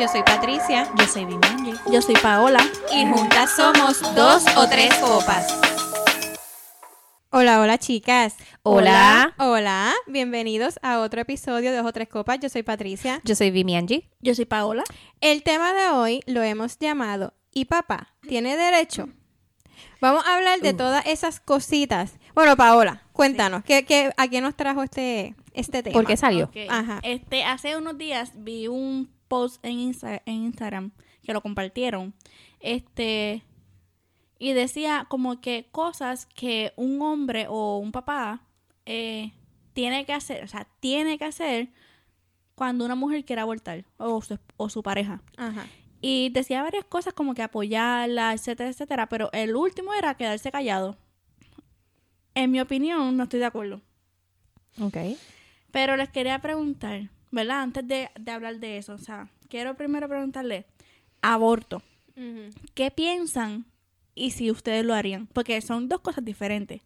Yo soy Patricia. Yo soy Vimanji. Yo soy Paola. Y juntas somos dos o tres copas. Hola, hola chicas. Hola. Hola. Bienvenidos a otro episodio de Dos o Tres Copas. Yo soy Patricia. Yo soy Vimianji. Yo soy Paola. El tema de hoy lo hemos llamado ¿Y papá tiene derecho? Vamos a hablar de todas esas cositas. Bueno, Paola, cuéntanos, ¿qué, qué, a qué nos trajo este, este tema? ¿Por qué salió? Ajá. Este, hace unos días vi un post en, Insta- en Instagram que lo compartieron. Este, y decía como que cosas que un hombre o un papá eh, tiene que hacer, o sea, tiene que hacer cuando una mujer quiere abortar o su, o su pareja. Ajá. Y decía varias cosas como que apoyarla, etcétera, etcétera. Pero el último era quedarse callado. En mi opinión, no estoy de acuerdo. Ok. Pero les quería preguntar, ¿verdad? Antes de, de hablar de eso, o sea, quiero primero preguntarle, aborto, ¿qué piensan y si ustedes lo harían? Porque son dos cosas diferentes.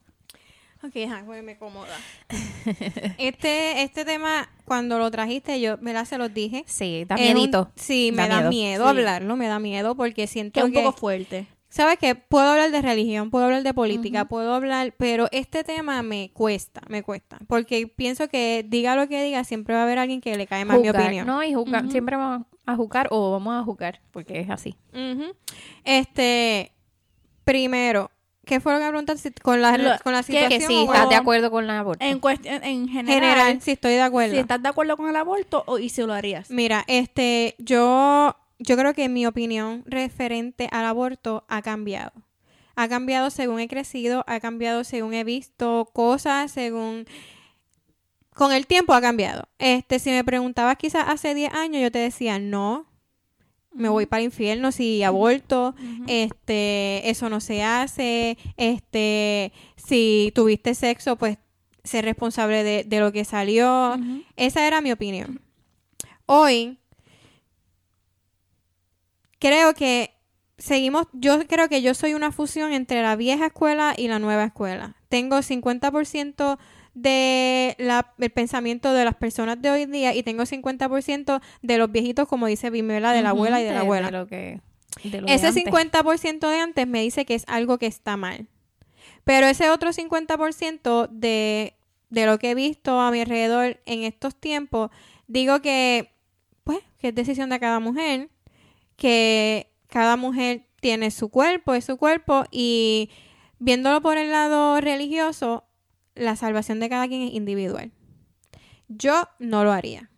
Ok, ajá, pues me cómoda. este, este tema, cuando lo trajiste, yo, ¿verdad? Se los dije. Sí, da un- miedito. sí, me Da da miedo. miedo, Sí. hablarlo, me da miedo porque siento Que es un que... poco fuerte. ¿Sabes qué? Puedo hablar de religión, puedo hablar de política, puedo hablar, pero este tema me cuesta, me cuesta. Porque pienso que diga lo que diga, siempre va a haber alguien que le cae más mi opinión. No, y juzgar. Ujú. Siempre vamos a juzgar o vamos a jugar, porque es así. Este, primero, ¿qué fue lo que me preguntaste? Con la, Lo- con la situación. Que sí, o- estás de acuerdo con la aborto. En, cuestión, en general, general, sí, estoy de acuerdo. si estás de acuerdo con el aborto o, y si lo harías. Mira, este, yo, yo creo que mi opinión referente al aborto ha cambiado. Ha cambiado según he crecido, ha cambiado según he visto cosas, según... Con el tiempo ha cambiado. Este, si me preguntabas quizás hace 10 años, yo te decía, no, me voy para el infierno si aborto, este, eso no se hace, este, si tuviste sexo, pues ser responsable de, de lo que salió. Esa era mi opinión. Hoy, creo que seguimos, yo creo que yo soy una fusión entre la vieja escuela y la nueva escuela. Tengo 50% de la, el pensamiento de las personas de hoy día y tengo 50% de los viejitos, como dice Vimela, de la abuela y de la abuela. lo que, de lo de Ese antes. 50% de antes me dice que es algo que está mal. Pero ese otro 50% de, de lo que he visto a mi alrededor en estos tiempos, digo que, pues, que es decisión de cada mujer, que cada mujer tiene su cuerpo, es su cuerpo, y viéndolo por el lado religioso, la salvación de cada quien es individual. Yo no lo haría.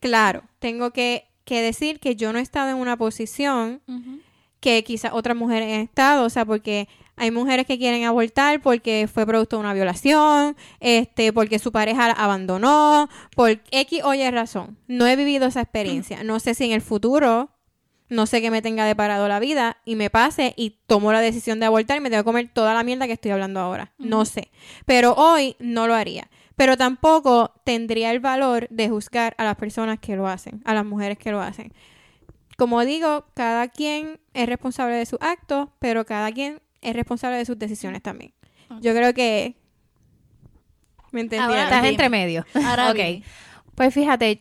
Claro, tengo que, que decir que yo no he estado en una posición que quizás otras mujeres han estado, o sea, porque hay mujeres que quieren abortar porque fue producto de una violación, este, porque su pareja la abandonó, por X o Y razón. No he vivido esa experiencia. No sé si en el futuro, no sé qué me tenga deparado la vida y me pase y tomo la decisión de abortar y me tengo que comer toda la mierda que estoy hablando ahora. No sé. Pero hoy no lo haría. Pero tampoco tendría el valor de juzgar a las personas que lo hacen, a las mujeres que lo hacen como digo, cada quien es responsable de sus actos, pero cada quien es responsable de sus decisiones también. Yo creo que... ¿Me entendieron? Ahora- Estás entre medio. Ahora ok. Pues fíjate,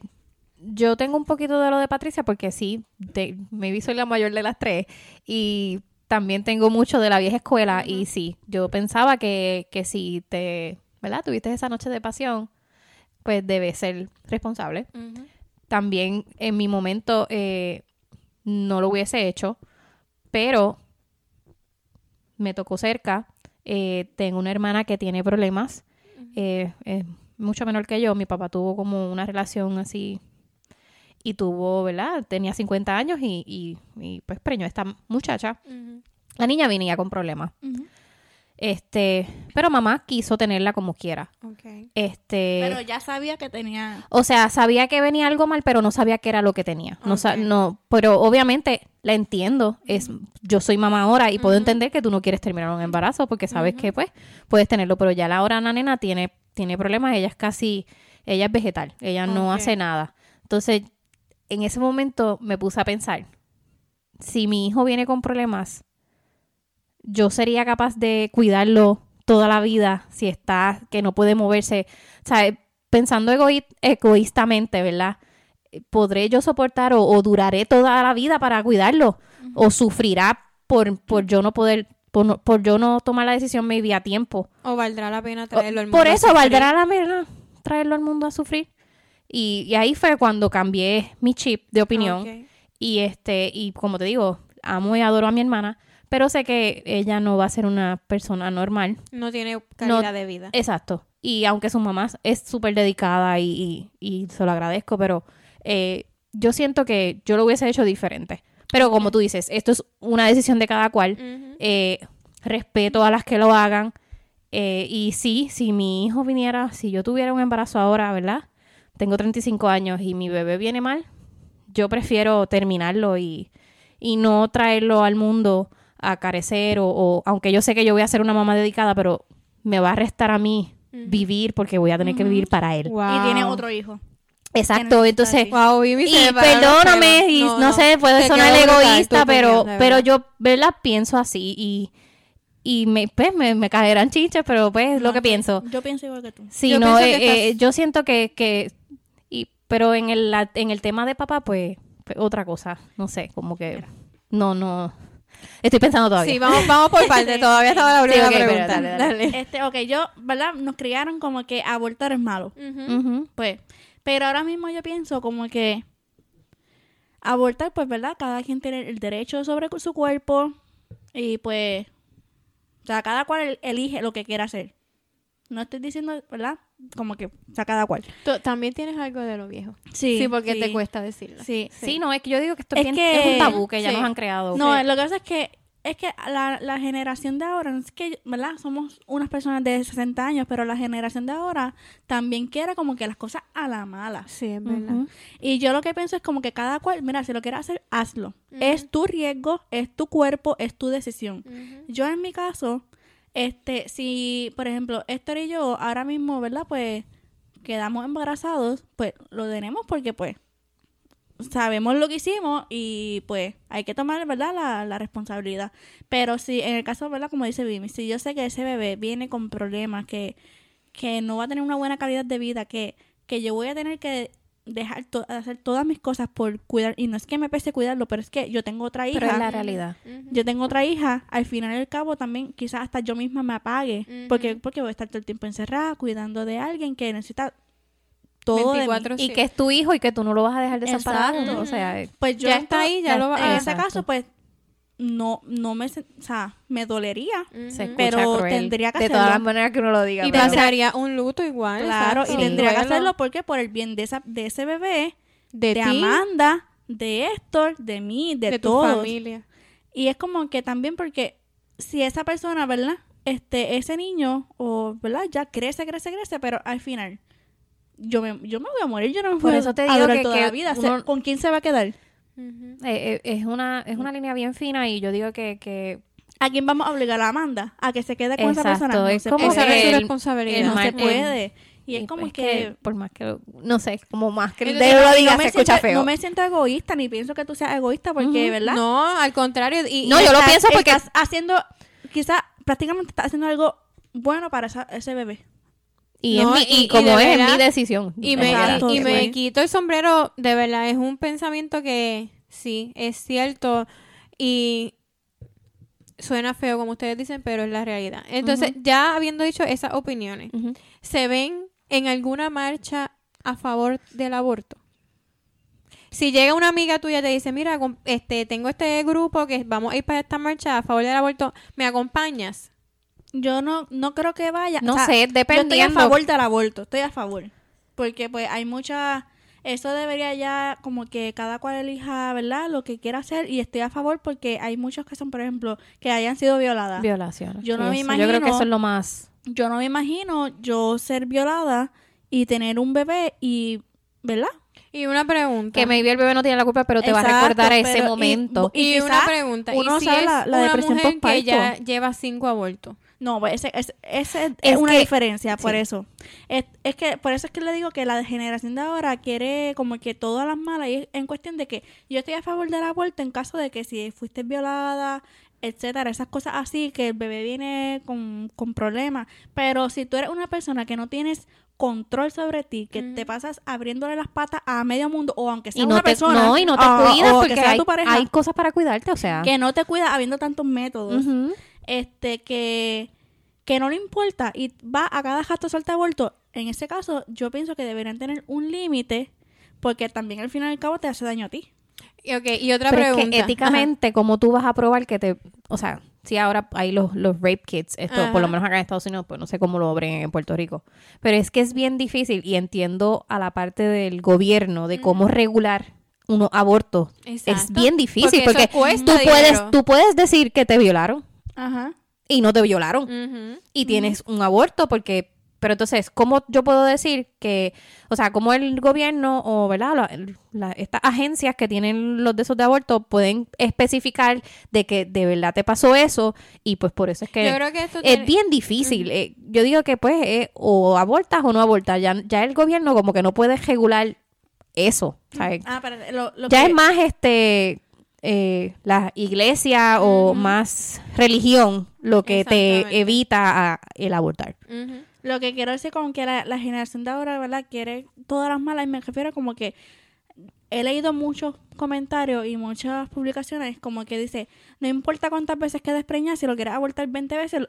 yo tengo un poquito de lo de Patricia porque sí, te, maybe soy la mayor de las tres y también tengo mucho de la vieja escuela y sí, yo pensaba que, que si te, ¿verdad? Tuviste esa noche de pasión, pues debes ser responsable. También en mi momento eh, no lo hubiese hecho, pero me tocó cerca. Eh, tengo una hermana que tiene problemas, eh, es mucho menor que yo. Mi papá tuvo como una relación así y tuvo, ¿verdad? Tenía 50 años y, y, y, pues preñó a esta muchacha. La niña venía con problemas. Este, pero mamá quiso tenerla como quiera. Este, Pero ya sabía que tenía... o sea, sabía que venía algo mal, pero no sabía qué era lo que tenía. No, sa- no, pero obviamente la entiendo. Es, yo soy mamá ahora y puedo entender que tú no quieres terminar un embarazo porque sabes que pues puedes tenerlo, pero ya la hora la nena tiene, tiene problemas, ella es casi, ella es vegetal, ella no hace nada. Entonces, en ese momento me puse a pensar, si mi hijo viene con problemas, yo sería capaz de cuidarlo toda la vida si está, que no puede moverse. O sea, pensando egoí- egoístamente, ¿verdad? ¿podré yo soportar o, o duraré toda la vida para cuidarlo? ¿O sufrirá por, por yo no poder, por, no- por yo no tomar la decisión maybe a tiempo? O valdrá la pena O- traerlo al mundo. por eso valdrá la pena traerlo al mundo a sufrir. Y, y ahí fue cuando cambié mi chip de opinión. Y este, y como te digo, amo y adoro a mi hermana, pero sé que ella no va a ser una persona normal. No tiene calidad de vida. Exacto. Y aunque su mamá es súper dedicada y, y, y se lo agradezco, pero eh, yo siento que yo lo hubiese hecho diferente. Pero como tú dices, esto es una decisión de cada cual. Eh, respeto a las que lo hagan. Eh, y sí, si mi hijo viniera, si yo tuviera un embarazo ahora, ¿verdad? Tengo 35 años y mi bebé viene mal, yo prefiero terminarlo y, y no traerlo al mundo a carecer o, o- aunque yo sé que yo voy a ser una mamá dedicada, pero me va a restar a mí vivir porque voy a tener que vivir para él. Wow. Y tiene otro hijo. Exacto, entonces... Wow, Y perdóname, y no, sé, puede sonar egoísta, pero, opinión, pero yo, ¿verdad? Pienso así y, y me, pues, me, me caerán chinches, pero pues es lo que pienso. Yo pienso igual que tú. Sí, Yo no, eh, eh, estás- yo siento que, que pero en el, la- en el tema de papá, pues, pues, otra cosa, no sé, como que, no, no, estoy pensando todavía. Sí, vamos, vamos por parte. Todavía estaba la Sí, primera ok, espera, pregunta. dale, dale. Este, ok, yo, ¿verdad? Nos criaron como que abortar es malo. Ujú. Ujú. Pues, pero ahora mismo yo pienso como que abortar, pues, ¿verdad? Cada quien tiene el derecho sobre su cuerpo y pues, o sea, cada cual el- elige lo que quiera hacer. No estoy diciendo, ¿verdad? Como que, o sea, cada cual. Tú también tienes algo de lo viejo. Sí, Sí, porque te cuesta decirlo. Sí. Sí, no, es que yo digo que esto Es bien- que- es un tabú que ya nos han creado. No, lo que pasa es que es que la, la generación de ahora, no es que, ¿verdad? Somos unas personas de 60 años, pero la generación de ahora también quiere como que las cosas a la mala. Sí, es verdad. Y yo lo que pienso es como que cada cual, mira, si lo quieres hacer, hazlo. Es tu riesgo, es tu cuerpo, es tu decisión. Yo en mi caso, este, si, por ejemplo, Héctor y yo ahora mismo, ¿verdad? Pues quedamos embarazados, pues lo tenemos porque pues sabemos lo que hicimos y pues hay que tomar, ¿verdad? La, la responsabilidad. Pero si en el caso, ¿verdad? Como dice Vimi, si yo sé que ese bebé viene con problemas, que, que no va a tener una buena calidad de vida, que, que yo voy a tener que dejar to- hacer todas mis cosas por cuidar, y no es que me pese cuidarlo, pero es que yo tengo otra hija pero es la realidad. Yo tengo otra hija, al final y al cabo también quizás hasta yo misma me apague, porque porque voy a estar todo el tiempo encerrada cuidando de alguien que necesita todo de mí. 24 Y que es tu hijo y que tú no lo vas a dejar desamparado. O sea, Pues yo Ya está ahí, ya lo va- En ese caso pues no no me o sea, me dolería, se pero cruel. tendría que De todas hacerlo. las maneras que uno lo diga. Y pero- pasaría un luto igual. claro, exacto. y tendría que hacerlo porque por el bien de esa de ese bebé, de, Amanda, de Héctor, de mí, de, de, tu todos. familia. Y es como que también porque si esa persona, ¿verdad? Este, ese niño, o, ¿verdad? Ya crece, crece, crece, pero al final, yo me, yo me voy a morir, yo no me Por voy eso te a digo durar que- toda que la vida. uno- ¿Con quién se va a quedar? Ujú. Eh, eh, es una es una línea bien fina y yo digo que, que ¿A quién vamos a obligar a Amanda a que se quede con esa Exacto, persona? No es se como puede. Esa no es el- su responsabilidad. el no se puede. Y es como que... por más que lo- no sé como más que Entonces, de lo no diga me se escucha siento- feo No me siento egoísta, ni pienso que tú seas egoísta, porque, Ujú. ¿verdad? No, al contrario. Y, No, y yo lo estás- pienso porque- Estás haciendo, quizás, prácticamente estás haciendo algo bueno para esa- ese bebé. Y, No, es mi- y- como es, es mi decisión Y me, Exacto, y, y me quito el sombrero, de verdad, es un pensamiento que sí, es cierto y suena feo como ustedes dicen, pero es la realidad. Entonces, ya habiendo dicho esas opiniones. ¿se ven en alguna marcha a favor del aborto? Si llega una amiga tuya y te dice, mira, este, tengo este grupo que vamos a ir para esta marcha a favor del aborto, ¿me acompañas? Yo no, no creo que vaya. no o sea, sé Yo estoy a dependiendo favor del aborto, estoy a favor. Porque pues hay mucha... Eso debería ya como que cada cual elija, ¿verdad? Lo que quiera hacer y estoy a favor porque hay muchos que son, por ejemplo, que hayan sido violadas. violaciones Yo no me Eso, yo creo que imagino- eso es lo más Yo no me imagino yo ser violada y tener un bebé y, ¿verdad? Y una pregunta. que maybe el bebé no tiene la culpa pero te va a Exacto, recordar a ese y- momento y una pregunta, uno ¿y si sabe es la- la una depresión mujer que ya lleva cinco abortos? No, pues ese, ese, ese es, Es una que- diferencia, por sí. eso. Es, es que, por eso es que le digo que la generación de ahora quiere como que todas las malas, y es en cuestión de que yo estoy a favor del aborto en caso de que si fuiste violada, etcétera, esas cosas así, que el bebé viene con, con problemas. Pero si tú eres una persona que no tienes control sobre ti, que te pasas abriéndole las patas a medio mundo, o aunque sea Y no una te, persona. no, y no te o- cuidas o que porque sea hay, tu pareja, hay cosas para cuidarte, o sea. que no te cuida habiendo tantos métodos, Ujú. Este, que, que no le importa y va a cada jato suelta aborto. En ese caso, yo pienso que deberían tener un límite, porque también al fin y al cabo te hace daño a ti. Y, ok, y otra Pero es pregunta. que éticamente, ¿cómo tú vas a probar que te... O sea, si ahora hay los, los rape kits, esto, Ajá. por lo menos acá en Estados Unidos, pues no sé cómo lo abren en Puerto Rico. Pero es que es bien difícil y entiendo a la parte del gobierno de cómo regular unos abortos. Es bien difícil Porque tú, dinero. puedes, tú puedes decir que te violaron Ajá. y no te violaron. Y tienes un aborto porque pero entonces cómo yo puedo decir que o sea cómo el gobierno o verdad La- la- estas agencias que tienen los de esos de aborto pueden especificar de que de verdad te pasó eso y pues por eso es que Yo creo que esto es tiene- bien difícil Eh, yo digo que pues eh, o abortas o no abortas ya ya el gobierno como que no puede regular eso ¿sabes? Ah, pero lo, lo ya que- es más este eh, la iglesia o más religión lo que te evita a- el abortar. Lo que quiero decir con que la, la generación de ahora, ¿verdad? Quiere todas las malas y me refiero como que he leído muchos comentarios y muchas publicaciones como que dice, no importa cuántas veces quedes preñada, si lo quieres abortar 20 veces,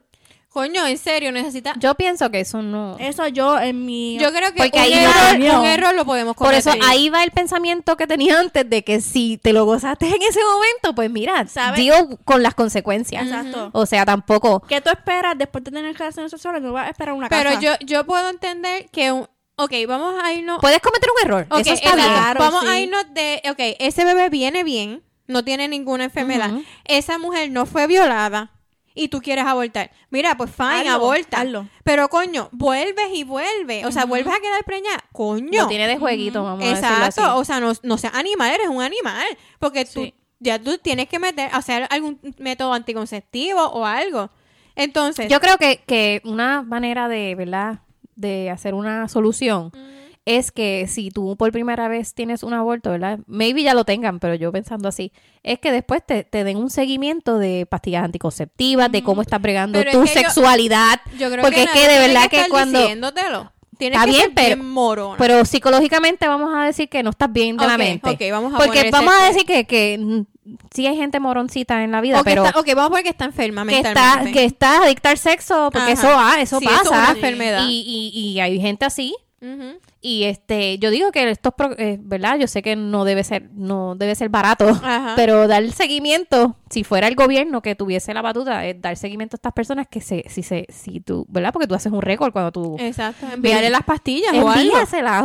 Coño, en serio, necesita... Yo pienso que eso no. eso yo en mi... Yo creo que Porque un, ahí error, va- un error lo podemos Por cometer. eso ahí va el pensamiento que tenía antes de que si te lo gozaste en ese momento, pues mira, ¿Sabes? deal con las consecuencias. Exacto. O sea, tampoco. ¿Qué tú esperas después de tener relaciones sexuales? No vas a esperar una Pero casa. yo, yo puedo entender que... Un, ok, vamos a irnos... Puedes cometer un error. Ok, eso está bien. Claro, Vamos sí. a irnos de... Ok, ese bebé viene bien, no tiene ninguna enfermedad. Esa mujer no fue violada y tú quieres abortar. Mira, pues fine, Hazlo, aborta. hazlo. Pero coño, vuelves y vuelves. O sea, vuelves a quedar preñada. Coño. Lo tiene de jueguito, vamos a Exacto. así. O sea, no, no seas animal, eres un animal. Porque tú Sí. ya tú tienes que meter, hacer algún método anticonceptivo o algo. Entonces, Yo creo que, que una manera de, ¿verdad? De hacer una solución es que si tú por primera vez tienes un aborto, ¿verdad? Maybe ya lo tengan, pero yo pensando así, es que después te, te den un seguimiento de pastillas anticonceptivas, de cómo estás bregando Pero es tu que sexualidad. yo creo porque que es que de verdad que cuando... Tienes Está que bien, ser pero- bien morona. Pero psicológicamente vamos a decir que no estás bien de la mente. ok, vamos a Porque vamos a decir que, que mm, sí hay gente moroncita en la vida, O que pero está- ok, vamos a poner que está enferma que está, que está adicta al sexo, porque Ajá. eso va, eso Sí, eso es pasa. una enfermedad. Y, y, y hay gente así. Ujú. Y este, yo digo que estos, eh, ¿verdad? Yo sé que no debe ser, no debe ser barato, Ajá. pero dar seguimiento, si fuera el gobierno que tuviese la batuta, es dar seguimiento a estas personas que se, si se, si tú, ¿verdad? Porque tú haces un récord cuando tú Exacto. Enviarle las pastillas o algo.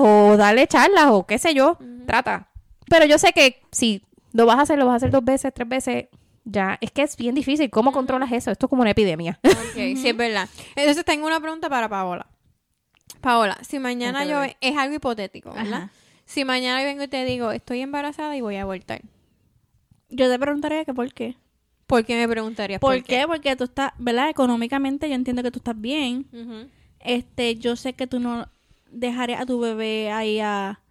o darle charlas o qué sé yo, trata. Pero yo sé que si lo vas a hacer, lo vas a hacer dos veces, tres veces, ya, es que es bien difícil. ¿Cómo controlas eso? Esto es como una epidemia. Ok, sí, es verdad. Entonces tengo una pregunta para Paola. Paola, si mañana yo... Es algo hipotético, ¿verdad? Ajá. Si mañana yo vengo y te digo, estoy embarazada y voy a abortar. Yo te preguntaría que por qué. ¿Por qué me preguntarías ¿Por, qué? Porque tú estás, ¿verdad? Económicamente yo entiendo que tú estás bien. Este, yo sé que tú no dejarías a tu bebé ahí a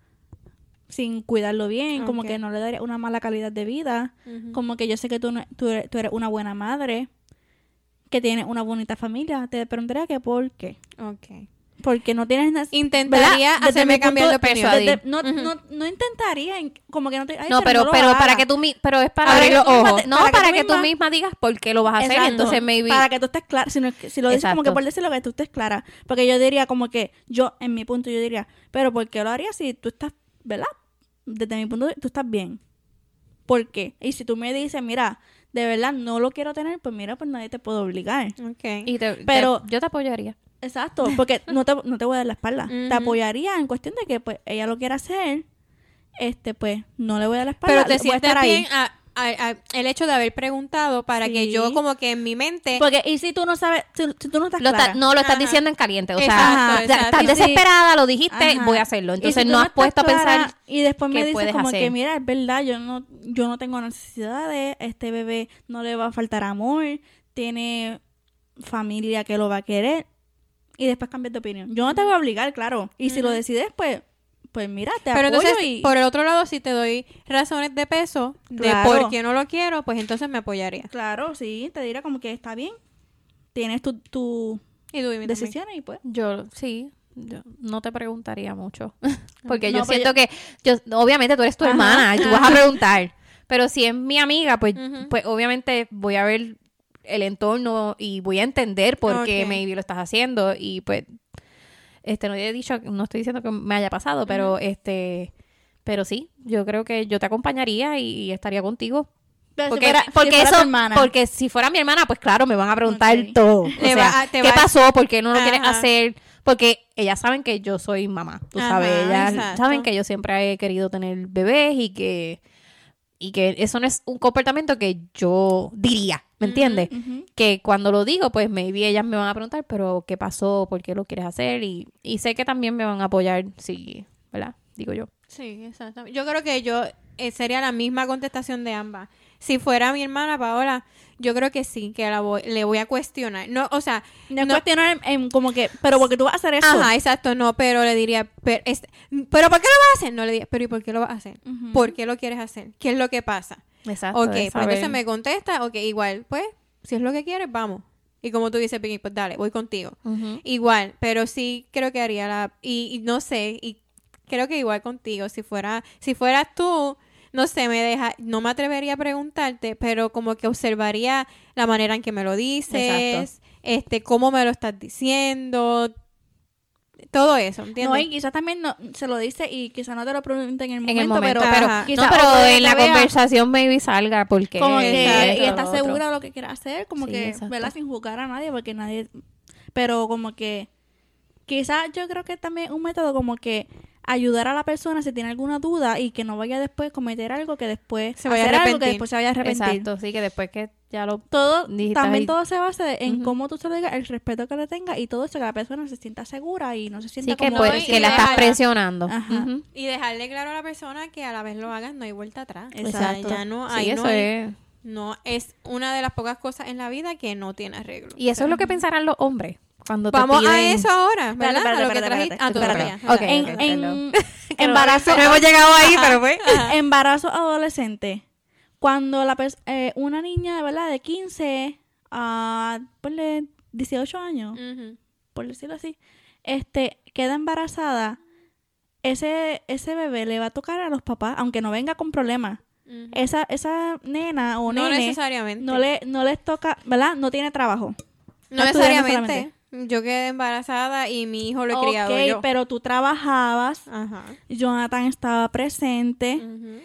sin cuidarlo bien, como que no le darías una mala calidad de vida, como que yo sé que tú, eres, tú eres una buena madre, que tienes una bonita familia. Te preguntaría que por qué. Ok. Porque no tienes necesidad. Intentaría hacerme cambiar de opinión. no, no, no intentaría, en- como que no te. ay, no, pero, pero para que tú mi- pero es para Abrir los ojos. no, Para para, que que, tú tú misma- digas por qué lo vas a hacer, Exacto. entonces maybe Para que tú estés clara, si, no, si lo dices como que por decirlo que tú estés clara. Porque yo diría como que, yo, en mi punto, yo diría, pero ¿por qué lo harías si tú estás, ¿verdad? Desde mi punto de vista, tú estás bien. ¿Por qué? Y si tú me dices, mira, de verdad no lo quiero tener, pues mira, pues nadie te puede obligar. Ok. y te- Pero- te- yo te apoyaría. Exacto, porque no te, no te voy a dar la espalda. Te apoyaría en cuestión de que pues ella lo quiera hacer, este pues no le voy a dar la espalda. Pero te sientes estar ahí. bien a- a- a- el hecho de haber preguntado para que yo como que en mi mente... Porque, y si tú no sabes, si, si tú no estás Lo clara. está- no, lo estás Ajá. diciendo en caliente. O Exacto, sea, exacto. estás Y si- desesperada, lo dijiste, Ajá. voy a hacerlo. Entonces si no has puesto a pensar. y después me dices como que mira es verdad yo no yo no tengo necesidades este bebé no le va a faltar amor tiene familia que lo va a querer y después cambias de opinión yo no te voy a obligar claro y si lo decides pues pues mira te Pero apoyo entonces, y por el otro lado, si te doy razones de peso de Claro. por qué no lo quiero, pues entonces me apoyaría. claro sí te dirá como que está bien tienes tu, tu Y tú dime también. decisiones y pues Yo, sí. Yo no te preguntaría mucho. Porque No, yo pero siento que, yo, obviamente tú eres tu Ajá, hermana y tú vas a preguntar. Pero si es mi amiga, pues, pues obviamente voy a ver el entorno y voy a entender por qué Ok. maybe lo estás haciendo. Y pues, este, no he dicho, no estoy diciendo que me haya pasado, pero este, pero sí, yo creo que yo te acompañaría y, estaría contigo. Pero si Porque, fuera- si porque fuera tu eso, hermana. porque si fuera mi hermana, pues claro, me van a preguntar todo. O sea, a- ¿qué pasó? ¿Por qué no lo quieres hacer? Porque ellas saben que yo soy mamá, tú Ajá, sabes, ellas exacto. saben que yo siempre he querido tener bebés y que y que eso no es un comportamiento que yo diría, ¿me entiendes? Que cuando lo digo, pues maybe ellas me van a preguntar, pero ¿qué pasó? ¿Por qué lo quieres hacer? Y, y sé que también me van a apoyar, sí, ¿verdad? Digo yo. Sí, exactamente. Yo creo que yo eh, sería la misma contestación de ambas. Si fuera mi hermana Paola, yo creo que sí, que la voy, le voy a cuestionar. No, o sea, No no- cuestionar en, en como que, pero porque tú vas a hacer eso. Ajá, exacto, no, pero le diría, pero, es- ¿pero ¿por qué lo vas a hacer? No le diría, pero ¿y por qué lo vas a hacer? Ujú. ¿Por qué lo quieres hacer? ¿Qué es lo que pasa? Exacto. ok, pues entonces me contesta, ok, igual, pues, si es lo que quieres, vamos. Y como tú dices, Pinky, pues dale, voy contigo. Igual, pero sí creo que haría la... Y, y no sé, y creo que igual contigo, si fuera si fueras tú, no sé, me deja, no me atrevería a preguntarte, pero como que observaría la manera en que me lo dices, este, cómo me lo estás diciendo, todo eso, ¿entiendes? No, y quizás también no, se lo dice y quizás no te lo pregunte en el momento, en el momento, pero, pero, no, quizás pero en la vea conversación maybe salga porque como que Exacto, y está otro. segura de lo que quiere hacer, como Sí, que, exacto. ¿verdad? Sin juzgar a nadie, porque nadie, pero como que quizás yo creo que también un método como que ayudar a la persona si tiene alguna duda y que no vaya después a cometer algo que después Se vaya a hacer algo que arrepentir. después se vaya a arrepentir. Exacto, sí, que después que ya lo... Todo, también ahí. todo se basa en cómo tú se lo digas, el respeto que le tenga y todo eso, que la persona se sienta segura y no se sienta Sí, que, como pues, No, y que la que estás presionando. Ajá. Y dejarle claro a la persona que a la vez lo hagas, no hay vuelta atrás. O sea, Exacto. ya no, Sí, ahí eso no, hay- es... no es una de las pocas cosas en la vida que no tiene arreglo. Y eso es lo que pensarán los hombres cuando te Vamos a eso ahora, ¿verdad? Espérate, a lo que espérate, trajiste. Ah, en, embarazo No hemos llegado ahí, pero pues... embarazo adolescente. Cuando la pers- eh, una niña verdad de 15 a ponle 18 años por decirlo así este queda embarazada ese ese bebé le va a tocar a los papás aunque no venga con problemas esa esa nena o No nene necesariamente. no le no les toca verdad no tiene trabajo. No necesariamente. Yo quedé embarazada y mi hijo lo he Ok, criado yo. pero tú trabajabas Ajá. Jonathan estaba presente Ujú.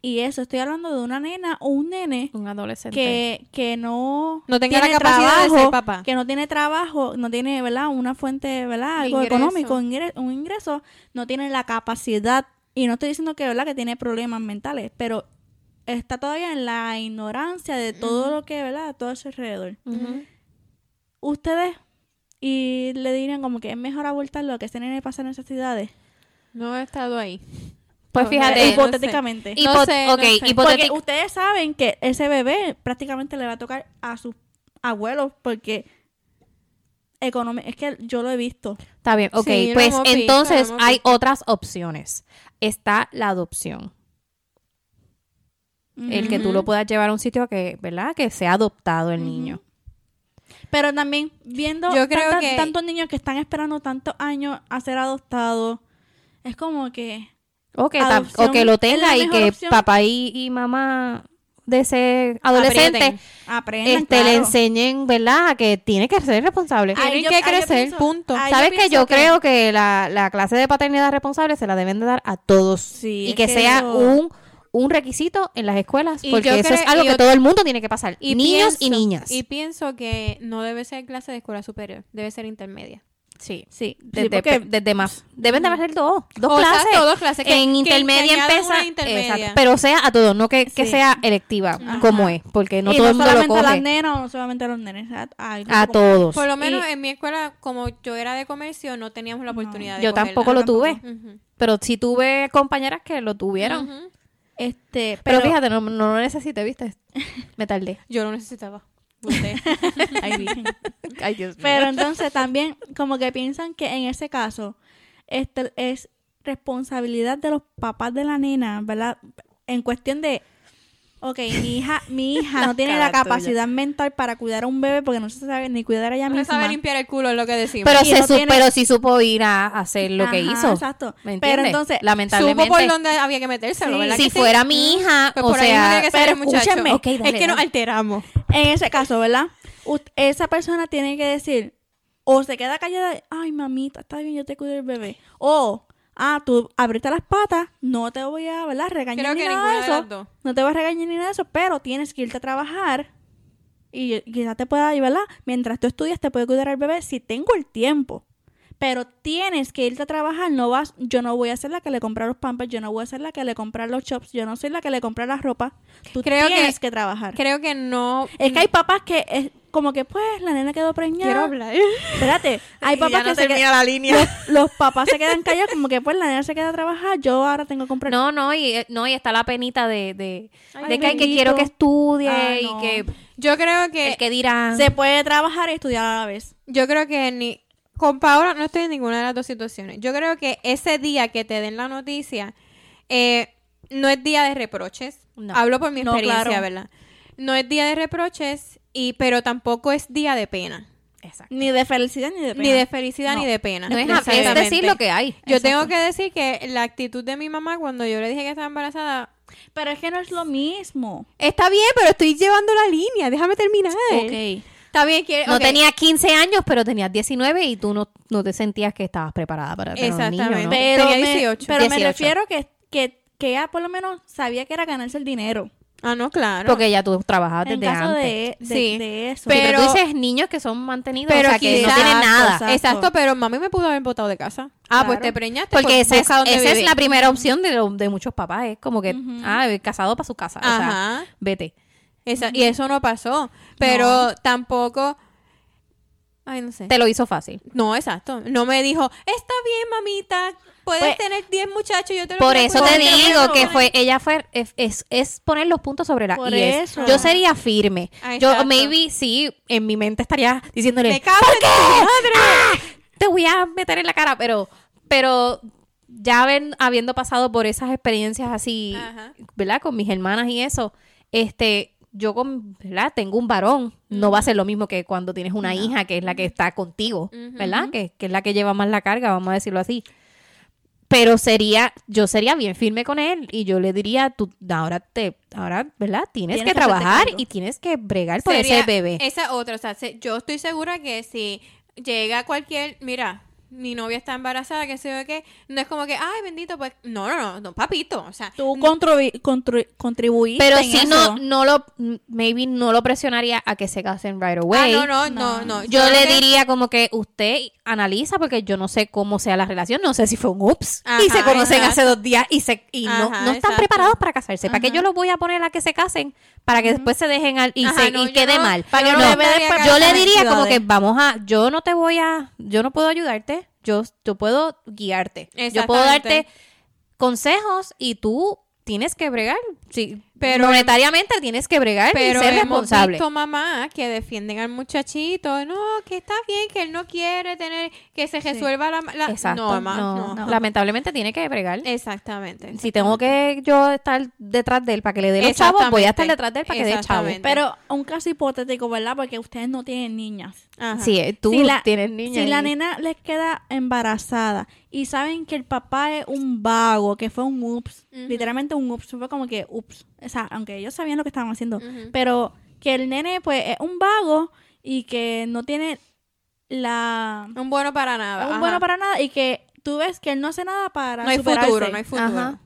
y eso estoy hablando de una nena o un nene Un adolescente. que, que no, No tenga la tiene capacidad de ser papá. que no tiene trabajo, no tiene, ¿verdad? Una fuente, ¿verdad? Algo ingreso. económico, ingre- un ingreso, no tiene la capacidad, y no estoy diciendo que, ¿verdad? Que tiene problemas mentales, pero está todavía en la ignorancia de todo lo que, ¿verdad? Todo ese alrededor. Ujú. Ustedes, y le dirían como que es mejor abortarlo a que ese nene pase necesidades. No he estado ahí. Pues No, fíjate, no sé. hipotéticamente. No hipo- sé, no ok, sé. Porque ustedes saben que ese bebé prácticamente le va a tocar a sus abuelos porque es que yo lo he visto. Está bien, ok. Sí, pues visto, entonces hay visto. otras opciones. Está la adopción. El que tú lo puedas llevar a un sitio que, ¿verdad? Que sea adoptado el niño. Pero también viendo Yo creo tanta- que- tantos niños que están esperando tantos años a ser adoptados, es como que O que, Adopción o que lo tenga y que opción. papá y, y mamá de ese adolescente aprendan. este, le enseñen, ¿verdad? Que tiene que ser responsable. Tienen que crecer, pienso- punto. ¿Sabes que yo creo que la, la clase de paternidad responsable se la deben de dar a todos? Sí, y es que, que sea un, un requisito en las escuelas, Y porque eso es algo y que todo el mundo tiene que pasar. Y niños y pienso- niñas. Y pienso que no debe ser clase de escuela superior, debe ser intermedia. sí. Sí, sí, Desde, porque desde más. Deben de haber dos. Dos O sea, clases. dos clases, que- en que- intermedia empieza. intermedia. Exacto, pero sea a todos, no que, que Sí. sea electiva, Ajá. como es, porque no y todo no el mundo lo solamente a las coge. nenas no solamente a los nenes, a, A como- todos. Por lo menos Y- en mi escuela, como yo era de comercio, no teníamos la oportunidad de Yo cogerla. tampoco lo tuve, Ujú. pero sí tuve compañeras que lo tuvieron. Ujú. Este, Pero, pero, fíjate, no, no lo necesité, ¿viste? Me tardé. Yo lo necesitaba. Usted. Ay, virgen. Ay, Dios mío. Pero entonces también como que piensan que en ese caso este es responsabilidad de los papás de la nena, ¿verdad? En cuestión de ok, mi hija, mi hija no tiene la capacidad mental para cuidar a un bebé porque no se sabe ni cuidar a ella No misma. sabe limpiar el culo es lo que decimos. Pero, se no su- tiene- pero sí supo ir a hacer lo que hizo. exacto. ¿Me Pero entiendes? entonces, lamentablemente. Supo por dónde había que metérselo, Sí. ¿verdad? si que sí? fuera mi hija, Pues o por ahí no sea, tiene que ser pero el escúchenme. Dale, es que nos alteramos. En ese caso, ¿verdad? Esa persona tiene que decir, o se queda callada, ay, mamita, está bien, yo te cuido del bebé. O, ah, tú abriste las patas, no te voy a, ¿verdad? Regañar Creo ni que nada de eso. No te voy a regañar ni nada de eso, pero tienes que irte a trabajar. Y quizás te pueda, ¿verdad? Mientras tú estudias, te puede cuidar al bebé si tengo el tiempo. Pero tienes que irte a trabajar, no vas, yo no voy a ser la que le compra los pampers, yo no voy a ser la que le compra los chops, yo no soy la que le compra la ropa. Tú Creo que- tienes que, trabajar. Creo que no. Es que hay papás que es como que pues la nena quedó preñada. Quiero hablar. Espérate, hay Y papás ya que no se termina quedan, la línea. los papás se quedan callados como que pues la nena se queda a trabajar, yo ahora tengo que comprar. No, no, y, eh, no, y está la penita de, de, Ay, de que, hay que quiero que estudie Ah, y no. que Yo creo que. el que dirán. Se puede trabajar y estudiar a la vez. Yo creo que ni. Con Paola no estoy en ninguna de las dos situaciones. Yo creo que ese día que te den la noticia eh, no es día de reproches. No. Hablo por mi No, experiencia, claro. ¿verdad? No es día de reproches, y, pero tampoco es día de pena. Exacto. Ni de felicidad ni de pena. Ni de felicidad No. ni de pena. No es, es Exactamente. decir lo que hay. Yo Exacto. tengo que decir que la actitud de mi mamá cuando yo le dije que estaba embarazada. Pero es que no es lo mismo. Está bien, pero estoy llevando la línea. Déjame terminar. Ok. Está bien, quiere. No ok. tenías 15 años, pero tenías 19 y tú no, no te sentías que estabas preparada para tener un niño, Exactamente. ¿no? Pero, Tenía me, 18. pero me 18. refiero que, que, que ella por lo menos sabía que era ganarse el dinero. Ah, no, claro. Porque ya tú trabajabas En desde caso antes. de, de, Sí. de eso. Sí, pero, Pero- tú dices niños que son mantenidos, Pero o sea, que no quizás- tienen nada. Exacto. Exacto, pero mami me pudo haber botado de casa. Ah, pues te preñaste. Porque pues esa, es, esa la primera opción de, lo- de muchos papás. Es como que, ah, casado para su casa. O sea, Ajá. vete. Esa- Y eso no pasó. Pero tampoco. Ay, no sé. Te lo hizo fácil. No, exacto. No me dijo, está bien, mamita. Puedes Pues- tener 10 muchachos. Yo te lo Por eso cuidar". te digo que fue, ella fue, es, es, es poner los puntos sobre la Por eso. Yo sería firme. Ah, yo, exacto. maybe, sí, en mi mente estaría diciéndole, Me cago en tu madre. te voy a meter en la cara, pero, pero ya ven, habiendo pasado por esas experiencias así, Ajá. ¿verdad? Con mis hermanas y eso, este, yo con, ¿verdad? Tengo un varón, no va a ser lo mismo que cuando tienes una hija que es la que está contigo. ¿verdad? Que, que es la que lleva más la carga, vamos a decirlo así. Pero sería, yo sería bien firme con él y yo le diría, tú ahora te, ahora, ¿verdad? Tienes, Tienes que trabajar y tienes que bregar por Sería ese bebé. Esa otra, o sea, se- yo estoy segura que si llega cualquier, mira, mi novia está embarazada, que sé yo qué, no es como que, ay, bendito, pues, no, no, no, no, papito, o sea, Tú contribu- contri- contribuiste Pero en si eso. no, no lo, maybe no lo presionaría a que se casen right ah, away. no, no, no, No. no, Yo le que- diría como que usted analiza porque yo no sé cómo sea la relación, no sé si fue un ups Ajá, y se conocen exacto. hace dos días y se y no, Ajá, no están exacto. preparados para casarse. ¿Para qué yo los voy a poner a que se casen para que después se dejen al, y Ajá, se no, y quede no- mal? Para que yo no No, le ve diría como que vamos a yo no te voy a yo no puedo ayudarte, yo yo puedo guiarte. Yo puedo darte consejos y tú tienes que bregar. Sí, Pero- monetariamente tienes que bregar Pero y ser hemos responsable. visto mamá que defienden al muchachito, no, que está bien, que él no quiere tener, que se resuelva la, la- Exacto. No, mamá, no, no. Lamentablemente tiene que bregar. Exactamente. Si tengo que yo estar detrás de él para que le dé los chavos, voy a estar detrás de él para que dé chavos. Pero un caso hipotético, ¿verdad? Porque ustedes no tienen niñas. Ajá. Sí, eh, tú Si la- tienes niña. Si la nena les queda embarazada y saben que el papá es un vago, que fue un ups, literalmente un ups, fue como que ups, o sea, aunque ellos sabían lo que estaban haciendo, pero que el nene pues es un vago y que no tiene la Un bueno para nada. un ajá. bueno para nada y que tú ves que él no hace nada para No hay superarse. futuro, no hay futuro. Ajá.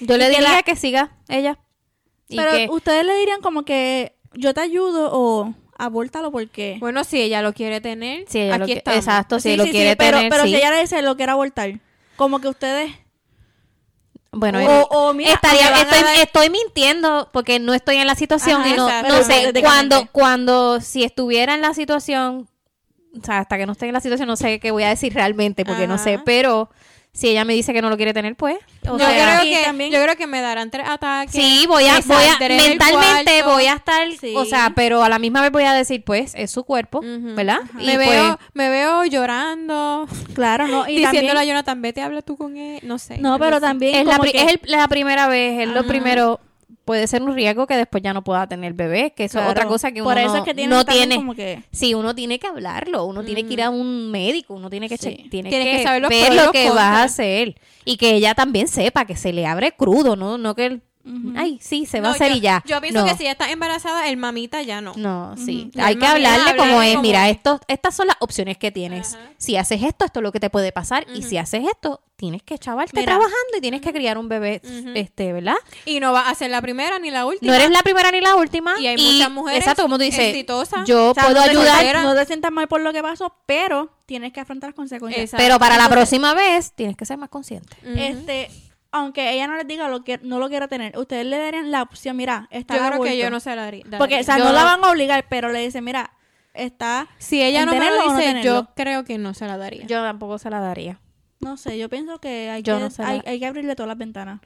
Yo le Y que diría la- que siga ella. Pero que ustedes le dirían como que yo te ayudo o abórtalo porque Bueno, si ella lo quiere tener, si ella lo aquí que- estamos. exacto, si Sí, lo sí, sí, quiere pero, tener, pero sí. si ella le dice lo quiere abortar, como que ustedes Bueno, o, o mira, estaría, o estoy, dar- estoy mintiendo porque no estoy en la situación Ajá, y no, exacto. no sé cuando cuando si estuviera en la situación o sea hasta que no esté en la situación no sé qué voy a decir realmente porque no sé pero si ella me dice que no lo quiere tener pues o yo, sea, creo que, también- yo creo que me darán tres ataques. sí voy a me voy a mentalmente cuarto. voy a estar Sí. o sea pero a la misma vez voy a decir pues es su cuerpo verdad Me Y, veo, pues, me veo llorando, claro, no, y diciéndole también a Jonathan, vete, habla tú con él, no sé. No, pero también es, la, pri- que- es el- la primera vez es lo primero puede ser un riesgo que después ya no pueda tener bebé, que eso es otra cosa que uno Por eso es que tienen no tiene. como que... Sí, uno tiene que hablarlo, uno tiene que ir a un médico, uno tiene que, Sí. tiene que, que saber ver lo que vas a hacer y que ella también sepa que se le abre crudo, no, no que, Ay, sí, se va No, a hacer yo, y ya. Yo pienso no. que si ella está embarazada, el mamita ya no. No, sí. Hay Ya que hablarle habla como es, como- mira, esto, estas son las opciones que tienes. Si haces esto, esto es lo que te puede pasar. Y si haces esto, tienes que chavarte Mira. trabajando y tienes que criar un bebé, este, ¿verdad? Y no va a ser la primera ni la última. No eres la primera ni la última. Y hay muchas mujeres Exacto, como tú dices, exitosas. yo O sea, puedo no ayudar, No te sientas mal por lo que pasó, pero tienes que afrontar las consecuencias. Exacto. pero para la próxima vez tienes que ser más consciente. Este, aunque ella no les diga lo que no lo quiero tener, ustedes le darían la opción, mira, está yo creo que yo no se la daría. Porque, o sea, Yo no la van a obligar, pero le dicen, mira, está... si ella no me lo dice, yo creo que no se la daría. Yo tampoco se la daría. No sé, yo pienso que hay, Yo que, no sé hay, la- hay que abrirle todas las ventanas.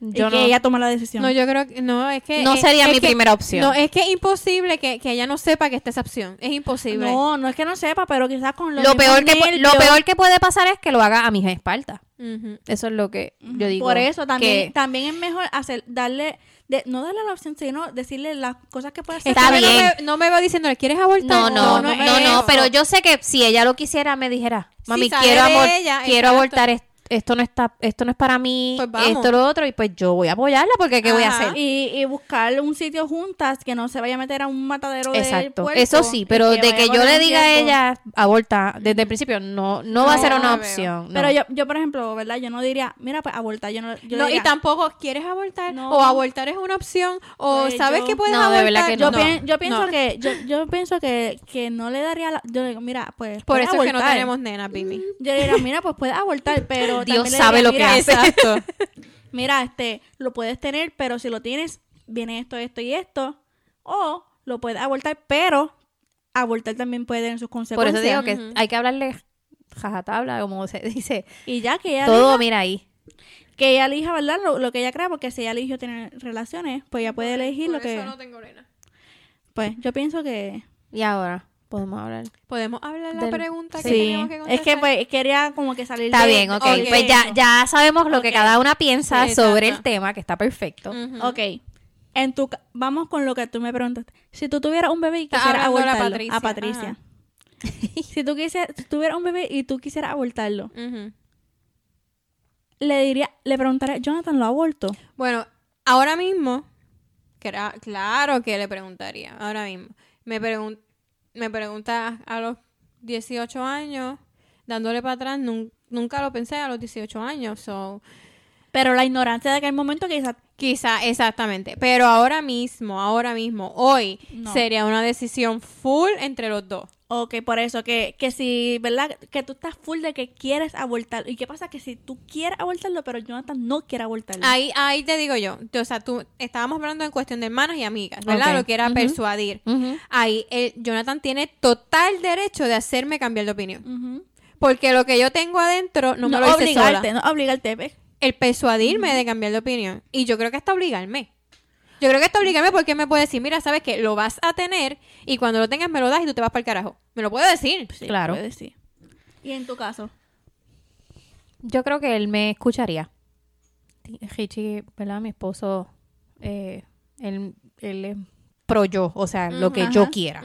Yo y que no. ella tome la decisión. no, yo creo que no, es que No es- sería es mi que- primera opción. No, es que es imposible que, que ella no sepa que está esa opción. Es imposible. no, no es que no sepa, pero quizás con lo mismos peor que pu- lo nervios- peor que puede pasar es que lo haga a mis espaldas. Eso es lo que yo digo. Por eso también, que- también es mejor hacer, darle, de, no darle la opción, sino decirle las cosas que puede hacer. Está bien. No me, no me veo diciéndole, ¿quieres abortar? No, no, no, no no, es no, eso. pero yo sé que si ella lo quisiera me dijera, mami, quiero abor- ella, quiero abortar es- esto no está esto no es para mí, Pues esto lo otro y pues yo voy a apoyarla porque qué voy a hacer. Y, y buscar un sitio juntas que no se vaya a meter a un matadero de Exacto. puerco Eso sí, pero de que yo le diga a ella aborta desde el principio no no va a ser una opción. no. Pero yo, yo, por ejemplo, ¿verdad? Yo no diría, mira, pues abortar. Yo no, yo No, diría, y tampoco, ¿quieres abortar? No. O abortar es una opción, o Pues ¿sabes yo- que puedes No, de abortar? verdad que Yo, no. pien- yo pienso No. que yo, yo pienso que, que no le daría la, yo digo, mira, pues Por eso es que no abortar. tenemos nenas, baby. Yo le diría, mira, pues puedes abortar, pero Dios sabe diría, lo que hace. Exacto. Mira, este, lo puedes tener, pero si lo tienes, viene esto, esto y esto. O lo puedes abortar, pero abortar también puede tener sus Por consecuencias. eso digo que hay que hablarle jajatabla, como se dice. Y ya que ella Todo elija, mira ahí. que ella elija, ¿verdad? Lo, lo que ella crea, porque si ella eligió tener relaciones, pues ella puede elegir lo que... tengo nena. Pues yo pienso que... Y ahora podemos hablar. ¿Podemos hablar la Del- pregunta que Sí, tenemos que es contestar? que pues quería como que salir Está de- bien, ok. de Pues ya, ya sabemos lo que Ok. cada una piensa Sí, sobre el tema, que está perfecto. Ujú. Ok. En tu, ca- vamos con lo que tú me preguntaste. Si tú tuvieras un bebé y quisieras abortarlo, Patricia, a Patricia. si tú quisieras, si tuvieras un bebé y tú quisieras abortarlo, le diría, le preguntaría, Jonathan, ¿lo aborto? Bueno, ahora mismo, cra- claro que le preguntaría, ahora mismo. Me, pregun- me pregunta a los 18 años, dándole para atrás, nun- nunca lo pensé a los 18 años, so... Pero la ignorancia de aquel momento quizás Quizá, exactamente. Pero ahora mismo, ahora mismo, hoy, No. sería una decisión full entre los dos. Ok, por eso, que, que si, ¿verdad? Que tú estás full de que quieres abortarlo. ¿Y qué pasa? Que si tú quieres abortarlo, pero Jonathan no quiere abortarlo. Ahí, ahí te digo yo. O sea, tú estábamos hablando en cuestión de hermanas y amigas, ¿verdad? Lo que era persuadir. Ahí, el, Jonathan tiene total derecho de hacerme cambiar de opinión. Porque lo que yo tengo adentro no, me lo hice obligarte, sola. no obligarte. ¿ves? El persuadirme de cambiar de opinión. Y yo creo que hasta obligarme. Yo creo que hasta obligarme porque él me puede decir, mira, sabes que lo vas a tener y cuando lo tengas me lo das y tú te vas para el carajo. Me lo puede decir. Sí, Claro. puede, sí. Y en tu caso, Yo creo que él me escucharía. Richie, ¿verdad? Mi esposo, eh, él, él es pro yo, o sea, lo que yo quiera.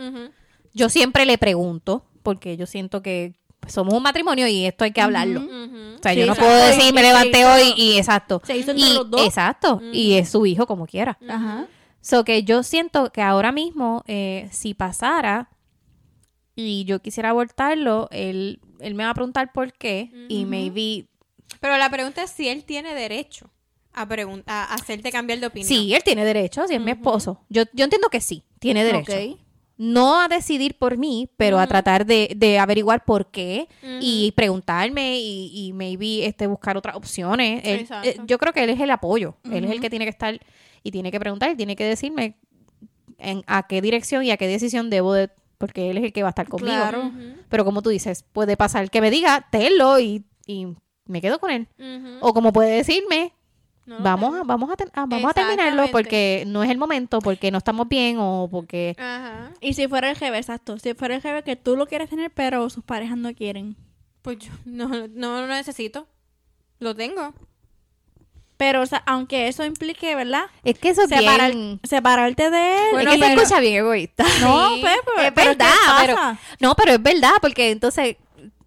Yo siempre le pregunto, porque yo siento que somos un matrimonio y esto hay que hablarlo. O sea, Sí, yo no exacto. puedo decir, me levanté hoy y exacto. se hizo entre Y, los dos. exacto. Y es su hijo como quiera. Ajá. So que yo siento que ahora mismo, eh, si pasara y yo quisiera abortarlo, él, él me va a preguntar por qué y maybe... Pero la pregunta es si él tiene derecho a, a hacerte cambiar de opinión. Sí, él tiene derecho, si es mi esposo. Yo, yo entiendo que sí, tiene derecho. Ok. No a decidir por mí, pero a tratar de, de averiguar por qué y preguntarme y, y maybe este, buscar otras opciones. Él- eh, yo creo que él es el apoyo. Él es el que tiene que estar y tiene que preguntar y tiene que decirme en a qué dirección y a qué decisión debo de... Porque él es el que va a estar conmigo. Claro. Pero como tú dices, puede pasar que me diga, tenlo y, y me quedo con él. O como puede decirme, No vamos, a, vamos, a, ten- ah, vamos a terminarlo porque no es el momento, porque no estamos bien o porque... Ajá. Y si fuera el jefe, exacto. Si fuera el jefe que tú lo quieres tener, pero sus parejas no quieren. Pues yo no, no lo necesito. Lo tengo. Pero, o sea, aunque eso implique, ¿verdad? Es que eso es Separar- bien... separarte de él. Bueno, es que se pero- escucha bien egoísta. No, Sí, pues, pero- es pero verdad, no, pero es verdad porque entonces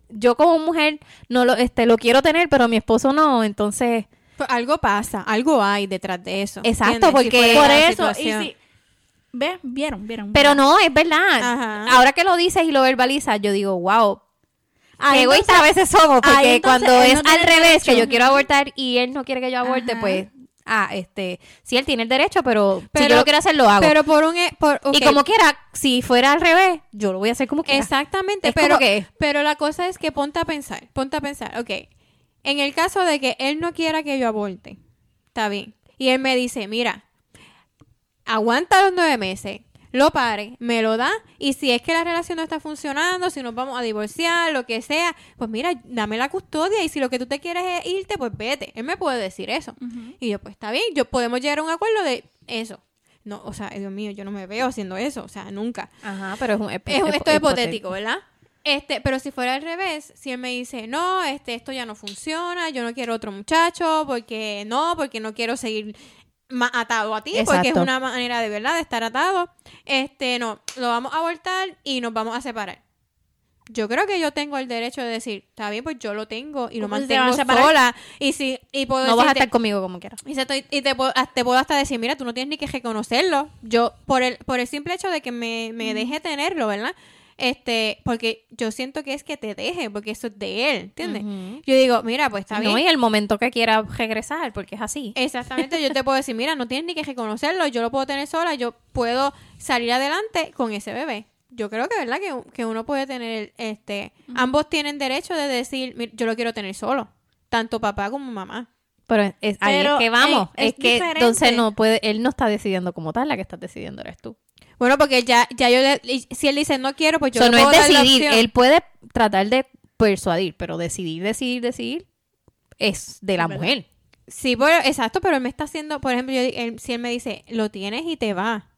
yo como mujer no lo este lo quiero tener, pero mi esposo no, entonces Algo pasa, algo hay detrás de eso. Exacto, ¿entiendes? porque- Por eso, situación. y si... ¿Ves? ¿Vieron? ¿Vieron? pero no, es verdad. Ajá. Ahora que lo dices y lo verbalizas, yo digo, wow, Ah, qué egoístas a veces somos, porque ahí entonces cuando es no al revés, que yo quiero abortar y él no quiere que yo aborte, Ajá. pues, ah, este, sí, él tiene el derecho, pero, si yo lo quiero hacer, lo hago. Pero por un... e- Por, Y ok, como quiera, si fuera al revés, yo lo voy a hacer como quiera. Exactamente, Es pero, que- pero la cosa es que ponte a pensar, ponte a pensar, ok, en el caso de que él no quiera que yo aborte, está bien, y él me dice, mira, aguanta los nueve meses, lo pare, me lo da, y si es que la relación no está funcionando, si nos vamos a divorciar, lo que sea, pues mira, dame la custodia, y si lo que tú te quieres es irte, pues vete, él me puede decir eso. Y yo, pues está bien, yo podemos llegar a un acuerdo de eso. No, o sea, Dios mío, yo no me veo haciendo eso, o sea, nunca. Ajá, pero es un... Es, esto es hipotético, ¿verdad? Este, pero si fuera al revés, si él me dice, no, este, esto ya no funciona, yo no quiero otro muchacho, porque no, porque no quiero seguir más atado a ti, porque es una manera de verdad de estar atado. Este, no, lo vamos a abortar y nos vamos a separar. Yo creo que yo tengo el derecho de decir, está bien, pues yo lo tengo y lo mantengo sola. Y si, y puedo No vas a estar conmigo como quieras. y, se estoy- y te, puedo, te puedo hasta decir, mira, tú no tienes ni que reconocerlo. Yo, por el, por el simple hecho de que me, me deje tenerlo, ¿verdad? Este, porque yo siento que es que te deje, porque eso es de él, ¿entiendes? Yo digo, mira, pues está No, bien. y el momento que quiera regresar, porque es así. Exactamente, yo te puedo decir, mira, no tienes ni que reconocerlo, yo lo puedo tener sola, yo puedo salir adelante con ese bebé. Yo creo que, ¿verdad? Que, que uno puede tener, este, ambos tienen derecho de decir, "Mira, yo lo quiero tener solo, tanto papá como mamá. Pero es, ahí Pero, es que vamos. es, es que diferente. entonces no puede, él no está decidiendo como tal, la que estás decidiendo eres tú. Bueno, porque ya, ya yo, le- y si él dice no quiero, pues yo no puedo es dar la decidir, él puede tratar de persuadir, pero decidir, decidir, decidir es de la verdad. mujer. Sí, pero, exacto, pero él me está haciendo, por ejemplo, yo di- él- si él me dice, lo tienes y te va.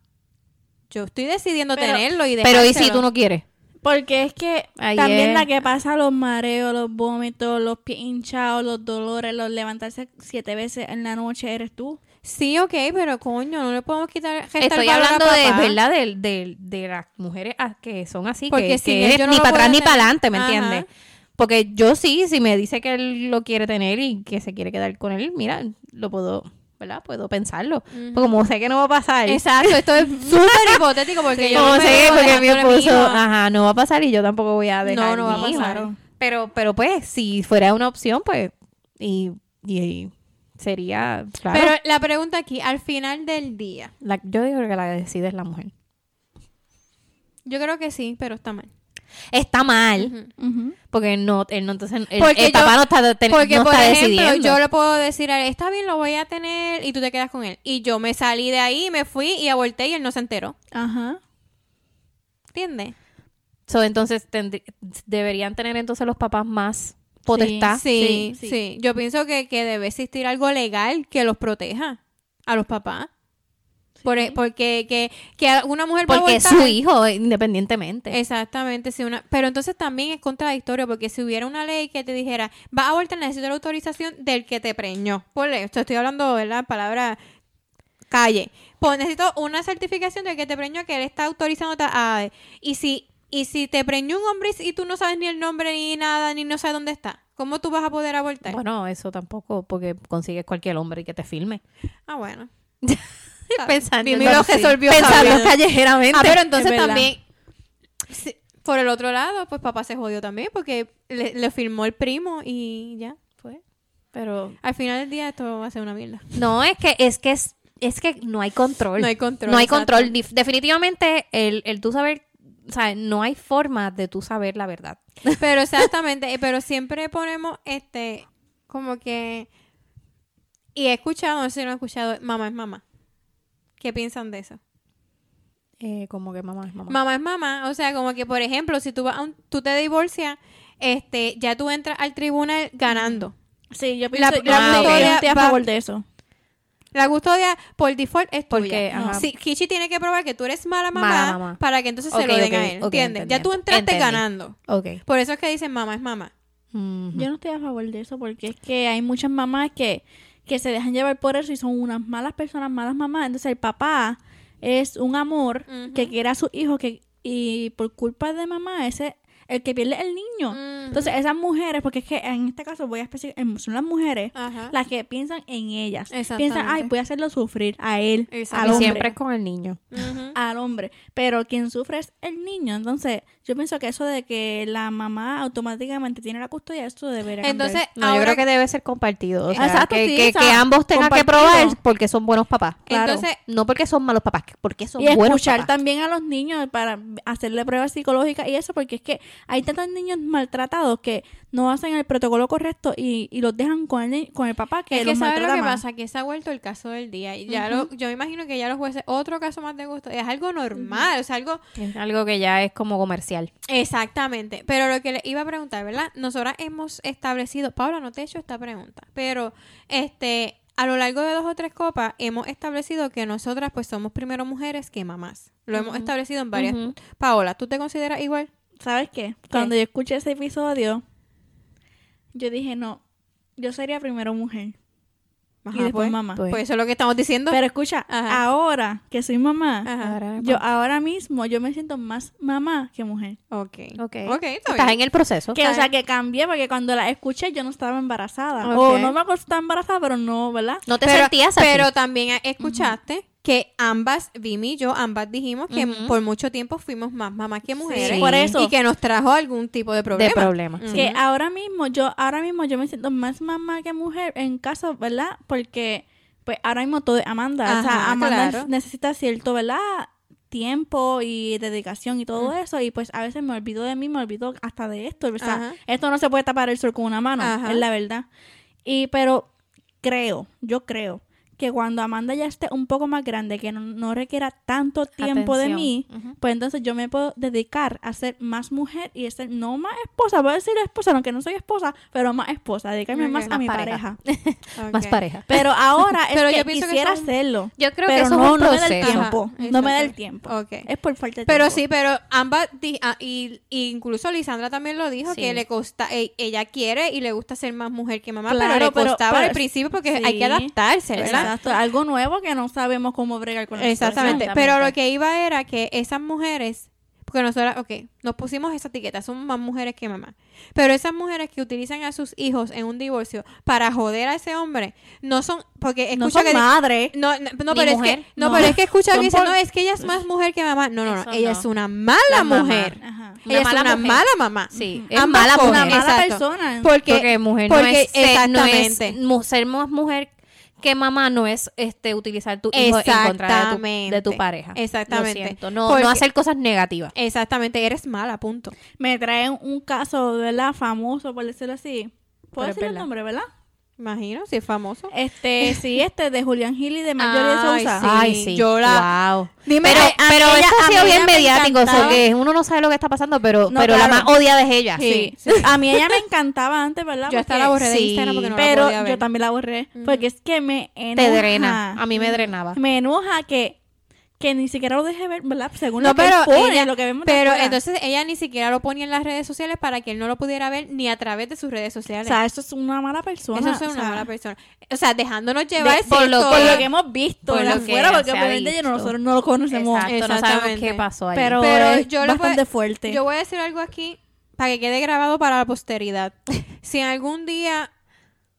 Yo estoy decidiendo Pero- tenerlo y Pero ¿y si dejárselo. tú no quieres? Porque es que también la que pasa los mareos, los vómitos, los pies hinchados, los dolores, los levantarse siete veces en la noche eres tú. Sí, ok, pero coño, no le podemos quitar Estoy hablando de. ¿verdad? De, de, de las mujeres que son así, Porque que, que es no ni para atrás ni para adelante, ¿me Ajá. entiendes? Porque yo sí, si me dice que él lo quiere tener y que se quiere quedar con él, mira, lo puedo, ¿verdad? Puedo pensarlo. Porque como sé que no va a pasar. Exacto, esto es súper hipotético porque yo como no sé porque mi esposo, ajá, no va a pasar y yo tampoco voy a dejar No, no va a hijo. pasar. Pero, pero pues, si fuera una opción, pues, y, y sería, claro. Pero la pregunta aquí, al final del día, la- yo digo que la que decide es la mujer. yo creo que sí, pero está mal. Está mal, porque no, él no, entonces, el, Porque el yo- papá no está, ten- Porque, no por está ejemplo, decidiendo. yo le puedo decir a él, está bien, lo voy a tener y tú te quedas con él. Y yo me salí de ahí, me fui y aborté y él no se enteró. Ajá. ¿Entiendes? So, entonces tendrí- deberían tener entonces los papás más potestad. Sí, sí, Sí, sí. Yo pienso que, que debe existir algo legal que los proteja a los papás. Por, e, porque que, que una mujer va a Porque es abortar- su hijo, independientemente. Exactamente, sí, una, pero entonces también es contradictorio porque si hubiera una ley que te dijera, va a abortar, necesito la autorización del que te preñó. Por esto estoy hablando, ¿verdad? Palabra calle. Pues necesito una certificación del que te preñó que él está autorizando a... Y si, y si te preñó un hombre y tú no sabes ni el nombre ni nada, ni no sabes dónde está, ¿cómo tú vas a poder abortar? Bueno, eso tampoco, porque consigues cualquier hombre y que te filme. Ah, bueno. Pensando, Dime lo resolvió pensando callejeramente. Ah, pero entonces también, por el otro lado, pues papá se jodió también porque le, le firmó el primo y ya, fue. Pero Al final del día esto va a ser una mierda. no, es que es que es, es que no hay control. No hay control. No hay control. Definitivamente el, el tú saber, o sea, no hay forma de tú saber la verdad. Pero exactamente, eh, pero siempre ponemos este, como que, y he escuchado, no sé si lo he escuchado, mamá es mamá. ¿Qué piensan de eso? Eh, como que mamá es mamá. Mamá es mamá, o sea, como que por ejemplo, si tú vas a un- tú te divorcias, este, ya tú entras al tribunal ganando. Sí, yo La- pienso la no estoy a favor de eso. La custodia por default es Porque, tuya. Sí, Kichi tiene que probar que tú eres mala mamá, Mala mamá. para que entonces se lo den a él, ok, ¿entiendes? ya tú entraste entendí. ganando. Por eso es que dicen mamá es mamá. Yo no estoy a favor de eso porque es que hay muchas mamás que, que se dejan llevar por eso y son unas malas personas, malas mamás. Entonces el papá es un amor que quiere a su hijo que y por culpa de mamá ese el que pierde el niño. Entonces esas mujeres, porque es que en este caso voy a especificar, son las mujeres Ajá. las que piensan en ellas. Piensan, ay, voy a hacerlo sufrir a él, Exacto. al Y hombre. siempre es con el niño. Al hombre, pero quien sufre es el niño. Entonces, yo pienso que eso de que la mamá automáticamente tiene la custodia, esto debería cambiar. Entonces, No, yo creo que debe ser compartido. O sea, Exacto, que, sí, que- o sea, que ambos tengan que probar porque son buenos papás. Claro. Entonces, No porque son malos papás, porque son y buenos escuchar papás. también a los niños para hacerle pruebas psicológicas y eso, porque es que hay tantos niños maltratados que no hacen el protocolo correcto y, y los dejan con el, con el papá que es que los ¿sabes lo que más. pasa? Que se ha vuelto el caso del día. Y ya lo, yo me imagino que ya los jueces, otro caso más de gusto, es algo normal, o sea, algo Es algo que ya es como comercial. Exactamente, pero lo que le iba a preguntar, ¿verdad? Nosotras hemos establecido, Paula, no te he hecho esta pregunta, pero este, a lo largo de dos o tres copas hemos establecido que nosotras pues somos primero mujeres que mamás. Lo hemos establecido en varias. Ujú. Paola, ¿tú te consideras igual? ¿Sabes qué? Cuando yo escuché ese episodio, yo dije, no, yo sería primero mujer y después pues, mamá. pues. pues eso es lo que estamos diciendo. Pero escucha, Ajá. ahora que soy mamá, Ajá. Ahora, yo ahora mismo yo me siento más mamá que mujer. Ok. Ok. Ok, está Estás bien. en el proceso. Que, o sea, que cambié porque cuando la escuché yo no estaba embarazada. O no me acuerdo estaba embarazada, pero no, ¿verdad? No te pero, sentías así. pero también escuchaste que ambas, Vimi y yo, ambas dijimos que por mucho tiempo fuimos más mamás que mujeres. Sí. Por eso. Y que nos trajo algún tipo de problema. de problema. Que ahora mismo, yo, ahora mismo yo me siento más mamá que mujer en caso, ¿verdad? Porque, pues, ahora mismo todo es Amanda. o sea, Amanda claro. necesita cierto, ¿verdad? Tiempo y dedicación y todo eso. Y pues a veces me olvido de mí, me olvido hasta de esto. O sea, Ajá. esto no se puede tapar el sol con una mano, es la verdad. Y, pero creo, yo creo que cuando Amanda ya esté un poco más grande, que no, no requiera tanto tiempo de mí, pues entonces yo me puedo dedicar a ser más mujer y ser no más esposa, voy a decir esposa, aunque no soy esposa, pero más esposa, dedicarme más a mi pareja. Más pareja. Pero ahora es Pero que yo que quisiera son- hacerlo. Yo creo pero que eso no, es un no me da el tiempo. Ajá, no me da el tiempo. Es por falta de Pero tiempo. sí, pero ambas, di- ah, y, y incluso Lisandra también lo dijo, Sí. que le costa, e- ella quiere y le gusta ser más mujer que mamá, Claro, pero le pero- costaba pero- al principio porque sí. hay que adaptarse, ¿verdad? Exacto, algo nuevo que no sabemos cómo bregar con la Exactamente. situación. Pero lo que iba era que esas mujeres, porque nosotras, ok, nos pusimos esa etiqueta, son más mujeres que mamá. Pero esas mujeres que utilizan a sus hijos en un divorcio para joder a ese hombre, no son, porque No escucha son que... madres. No, no, no, pero es que, no, No. pero es que escucha que dice, por- no, es que ella es más mujer que mamá. No, no, no, Eso ella no. es una mala La mamá. mujer. Ajá. Una ella mala es una mujer. mala mamá. Sí, es mala Una mujer. mala exacto. persona. Porque, Porque mujer no ser- no es exactamente. mu- ser más mujer que mamá no es este utilizar tu hijo en contra de tu, de tu pareja. Exactamente. Lo siento, no, Porque- no hacer cosas negativas. Exactamente, eres mala, punto. me traen un caso, ¿verdad? Famoso, por decirlo así. ¿Puedo Pero decir el nombre, verdad? Imagino, si es famoso. Este, sí, este de Julián Gil y de Marjorie Ay, Sousa. sí. Ay, sí. yo la- Wow. Dime, Pero, a- a pero ella- esto ha sido bien mediático, o sea, que uno no sabe lo que está pasando, pero, No, pero la más odiada es ella. Sí, sí. A mí ella me encantaba antes, ¿verdad? Yo hasta Porque- la borré de sí, Instagram porque no la Pero podía ver. yo también la borré. Porque es que me enoja. Te drena. A mí me drenaba. Me enoja que, que ni siquiera lo deje ver, ¿verdad? Según No, lo que pero pone, ella- lo que vemos Pero afuera. entonces ella ni siquiera lo ponía en las redes sociales para que él no lo pudiera ver ni a través de sus redes O sociales. sea, eso es una mala persona. Eso es o una sea, mala persona. O sea, dejándonos llevar de- por, lo, por lo que hemos visto por de lo que afuera, porque obviamente nosotros no lo conocemos. Exacto, no sabemos qué pasó ahí. Pero, Pero yo le voy- bastante fuerte. Yo voy a decir algo aquí para que quede grabado para la posteridad. si algún día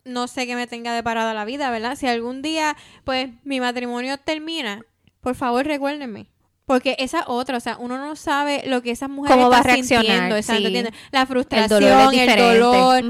no sé qué me tenga deparada la vida, ¿verdad? Si algún día, pues, mi matrimonio termina, por favor, recuérdenme. Porque esa otra, o sea, uno no sabe lo que esas mujeres ¿Cómo va a están reaccionar? sintiendo. La el frustración, dolor el dolor.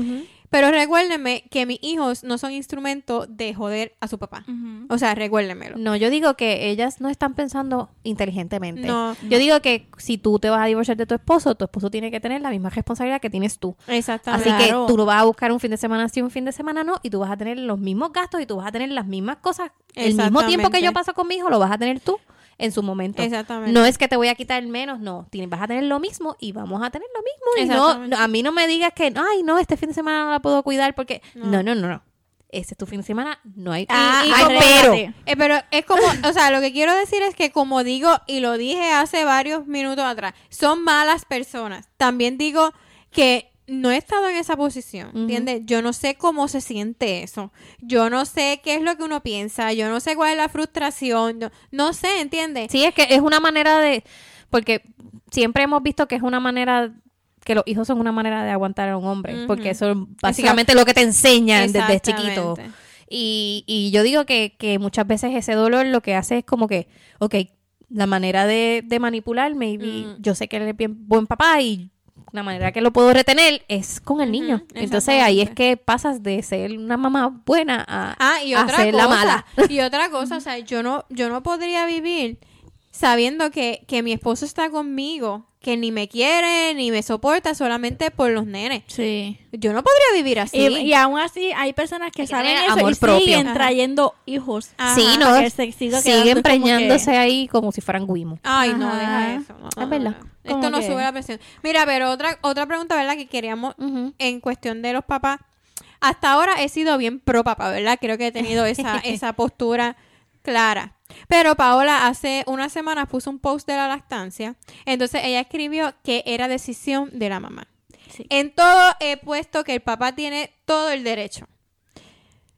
Pero recuérdenme que mis hijos no son instrumento de joder a su papá. O sea, recuérdenmelo. No, yo digo que ellas no están pensando inteligentemente. No. Yo digo que si tú te vas a divorciar de tu esposo, tu esposo tiene que tener la misma responsabilidad que tienes tú. Exactamente. Así Claro. que tú lo vas a buscar un fin de semana sí, un fin de semana no, y tú vas a tener los mismos gastos y tú vas a tener las mismas cosas. El mismo tiempo que yo paso con mi hijo lo vas a tener tú en su momento. Exactamente. No es que te voy a quitar menos, no. Tienes, vas a tener lo mismo y vamos a tener lo mismo. Y no, a mí no me digas que, ay, no, este fin de semana no la puedo cuidar porque... No. No, no, no. Ese es tu fin de semana, no hay... Ah, y hay como- pero. Eh, pero es como, o sea, lo que quiero decir es que como digo, y lo dije hace varios minutos atrás, son malas personas. También digo que no he estado en esa posición. ¿entiendes? Yo no sé cómo se siente eso. Yo no sé qué es lo que uno piensa. Yo no sé cuál es la frustración. No, no sé, ¿entiendes? Sí, es que es una manera de. Porque siempre hemos visto que es una manera. Que los hijos son una manera de aguantar a un hombre. Porque eso es básicamente lo que te enseñan desde chiquito. Y, y yo digo que, que muchas veces ese dolor lo que hace es como que, ok, la manera de, de manipular, maybe yo sé que él es bien buen papá y la manera que lo puedo retener es con el niño. Entonces ahí es que pasas de ser una mamá buena a, Ah, y a otra ser cosa. la mala. Y otra cosa, o sea, yo no, yo no podría vivir sabiendo que, que mi esposo está conmigo, que ni me quiere, ni me soporta solamente por los nenes. Sí. Yo no podría vivir así. Y, y aún así hay personas que saben eso amor y propio. siguen Ajá. trayendo hijos. Ajá. Sí, no, que siguen como preñándose que- ahí como si fueran guimos. Ay, no, deja eso. No, Es no, verdad. no. Esto no que- sube la presión. Mira, pero otra, otra pregunta, ¿verdad? Que queríamos en cuestión de los papás. Hasta ahora he sido bien pro papá, ¿verdad? Creo que he tenido esa, esa postura clara. Pero Paola hace unas semanas puso un post de la lactancia. Entonces ella escribió que era decisión de la mamá. Sí. En todo he puesto que el papá tiene todo el derecho.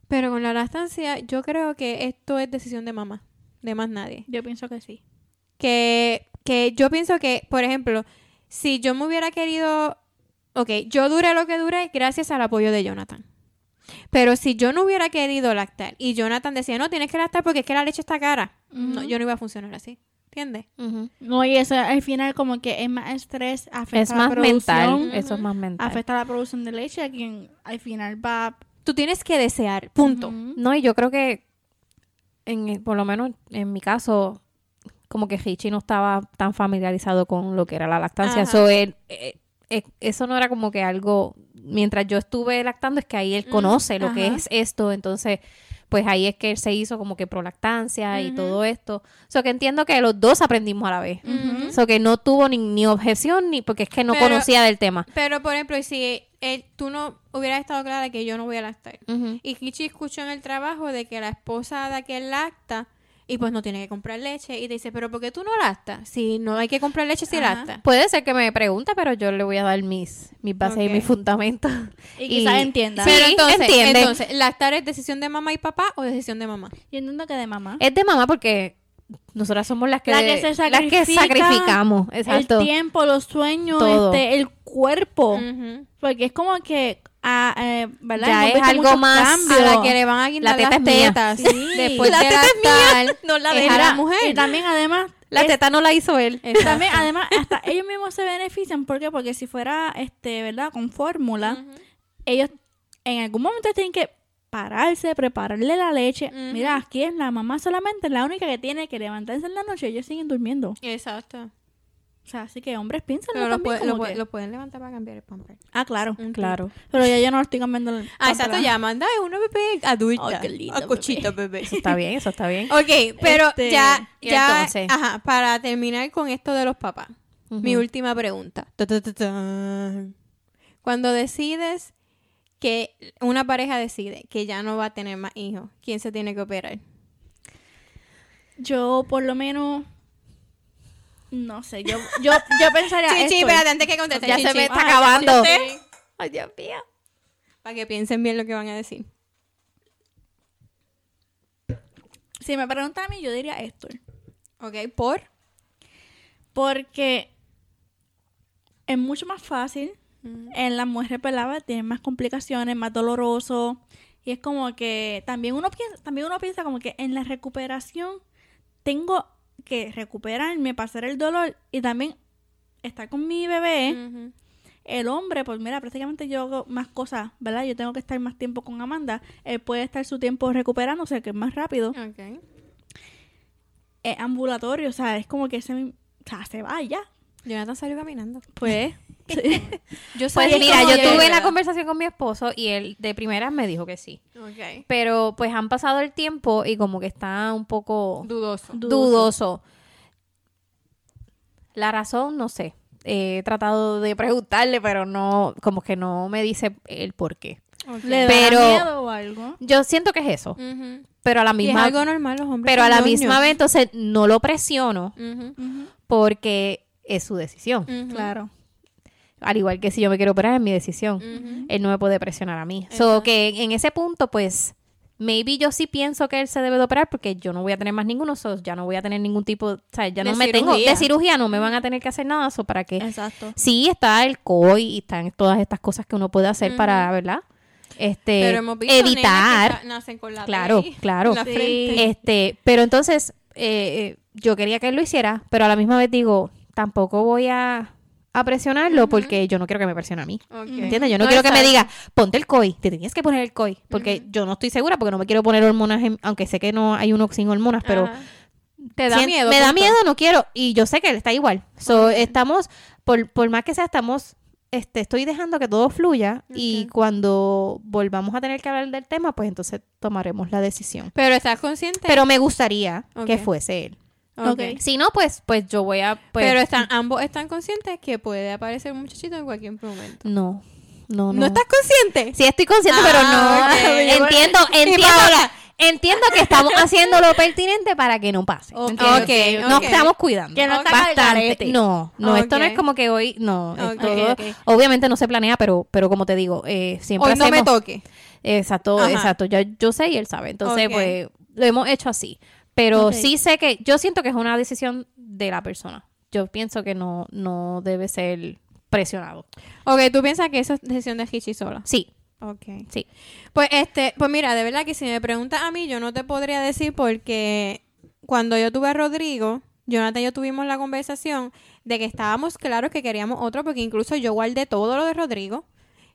Pero con la lactancia yo creo que esto es decisión de mamá, de más nadie Yo pienso que sí. que, que yo pienso que, por ejemplo, si yo me hubiera querido, ok, yo duré lo que duré gracias al apoyo de Jonathan. Pero si yo no hubiera querido lactar y Jonathan decía, no, tienes que lactar porque es que la leche está cara, no, yo no iba a funcionar así. ¿Entiendes? No, y eso al final como que es más estrés, afecta Es la más mental. producción, Eso es más mental. afecta la producción de leche, a quien al final va... Tú tienes que desear, punto. No, y yo creo que, en, por lo menos en mi caso, como que Richie no estaba tan familiarizado con lo que era la lactancia. Ajá. So, él, eh, eh, eso no era como que algo, mientras yo estuve lactando, es que ahí él Mm, conoce lo que es esto. Entonces, pues ahí es que él se hizo como que pro lactancia y todo esto. So, que entiendo que los dos aprendimos a la vez. Ujú. So, que no tuvo ni, ni objeción, ni porque es que no Pero- conocía del tema. Pero, por ejemplo, si él- tú no hubieras estado clara de que yo no voy a lactar, y Kichi escuchó en el trabajo de que la esposa de aquel lacta y pues no tiene que comprar leche y te dice, pero ¿por qué tú no lactas? Si no hay que comprar leche si Ajá. lacta. Puede ser que me pregunte, pero yo le voy a dar mis, mis bases y mis fundamentos. Y quizás entienda. Sí, Pero entonces, entiende. entonces, ¿lactar es decisión de mamá y papá o decisión de mamá? Yo entiendo que de mamá. Es de mamá porque nosotras somos las que, La que se las que sacrifica, sacrificamos. Exacto. El tiempo, los sueños, este, el cuerpo. Porque es como que, eh, ¿verdad? Ya Hemos es visto algo muchos más A la que le van a guindar La teta las es mía. tetas Sí. después La de teta es lactar no la de es a ella. la mujer. Y también, además, La es- teta no la hizo él. También, además, hasta ellos mismos se benefician. ¿Por qué? Porque si fuera, este, ¿verdad? Con fórmula, ellos en algún momento tienen que pararse, prepararle la leche. Ujú. Mira, aquí es la mamá solamente la única que tiene que levantarse en la noche ellos siguen durmiendo. Exacto. O sea, así que hombres piensan Pero lo, también puede- lo como puede- que- lo pueden levantar para cambiar el pamper. Ah, claro. Claro. Pero ya yo no lo estoy cambiando. el Ah, exacto, ya, manda, es una bebé adulta. Ay, qué linda Ah, cochita bebé. Eso está bien, eso está bien. Ok, pero Este, ya, ya, entonces. ajá, para terminar con esto de los papás, mi última pregunta. Ta, ta, ta, tan. Cuando decides que una pareja decide que ya no va a tener más hijos, ¿quién se tiene que operar? Yo, por lo menos. No sé, yo, yo, yo pensaría. Chichi, esto. espérate, antes que conteste. Ya se Chichi. me está acabando. Chichi. Ay, Dios mío. Para que piensen bien lo que van a decir. Si me preguntan a mí, yo diría esto. Ok, por. Porque es mucho más fácil. En las mujeres peladas tienen más complicaciones, más doloroso. Y es como que también uno piensa, también uno piensa como que en la recuperación tengo que recuperarme, pasar el dolor y también estar con mi bebé. El hombre, pues mira, prácticamente yo hago más cosas, ¿verdad? Yo tengo que estar más tiempo con Amanda. Él puede estar su tiempo recuperándose, que es más rápido. Ok. Es ambulatorio, o sea, es como que se, o sea, se va ya. Jonathan salió caminando. Pues, Yo Pues salí mira, como yo tuve la conversación con mi esposo y él de primeras me dijo que sí. Pero pues han pasado el tiempo y como que está un poco Dudoso. dudoso. La razón, no sé. He tratado de preguntarle, pero no, como que no me dice el por qué. ¿le da Pero- miedo o algo? Yo siento que es eso, pero a la Y es misma algo normal, los hombres. pero a la misma vez entonces no lo presiono porque es su decisión. Claro. Al igual que si yo me quiero operar, es mi decisión. Él no me puede presionar a mí. Exacto. So que en ese punto, pues, maybe yo sí pienso que él se debe de operar porque yo no voy a tener más ninguno, so ya no voy a tener ningún tipo, o sea, ya De no me tengo cirugía. de cirugía, no me van a tener que hacer nada, so para que Exacto. sí está el COI y están todas estas cosas que uno puede hacer para, ¿verdad? Este, Pero hemos visto evitar, que nacen con la claro, claro. la Sí. este, pero entonces eh, eh, yo quería que él lo hiciera, pero a la misma vez digo, tampoco voy a, a presionarlo porque yo no quiero que me presione a mí. Ok. ¿Entiendes? Yo no, No, quiero que me diga, ponte el COI, te tenías que poner el COI, porque yo no estoy segura, porque no me quiero poner hormonas, en- aunque sé que no hay uno sin hormonas, pero. Te da miedo. Me da miedo, no quiero, y yo sé que él está igual. So, estamos, por, por más que sea, estamos, este, estoy dejando que todo fluya y cuando volvamos a tener que hablar del tema, pues entonces tomaremos la decisión. Pero estás consciente. Pero me gustaría que fuese él. Ok. Ok. Si no, pues, pues yo voy a, pues, Pero están, ambos están conscientes que puede aparecer un muchachito en cualquier momento. no, no, no. ¿No, estás consciente? Sí, estoy consciente, Ah, pero no. ok. Entiendo, entiendo, entiendo que estamos haciendo lo pertinente para que no pase. Ok, ¿entiendes? ok, Nos estamos cuidando. Que no está Bastante. No, no, esto no es como que hoy, no. todo-. Obviamente no se planea, pero, pero como te digo, eh, siempre Hoy no me hacemos- toque. Exacto, Ajá. exacto. Ya yo sé y él sabe. Entonces, pues, lo hemos hecho así. Pero sí sé que, yo siento que es una decisión de la persona. Yo pienso que no, no debe ser presionado. Ok, tú piensas que eso es decisión de Hichi sola. Sí, Ok. sí. Pues este, pues mira, de verdad que si me preguntas a mí, yo no te podría decir porque cuando yo tuve a Rodrigo, Jonathan y yo tuvimos la conversación de que estábamos claros que queríamos otro, porque incluso yo guardé todo lo de Rodrigo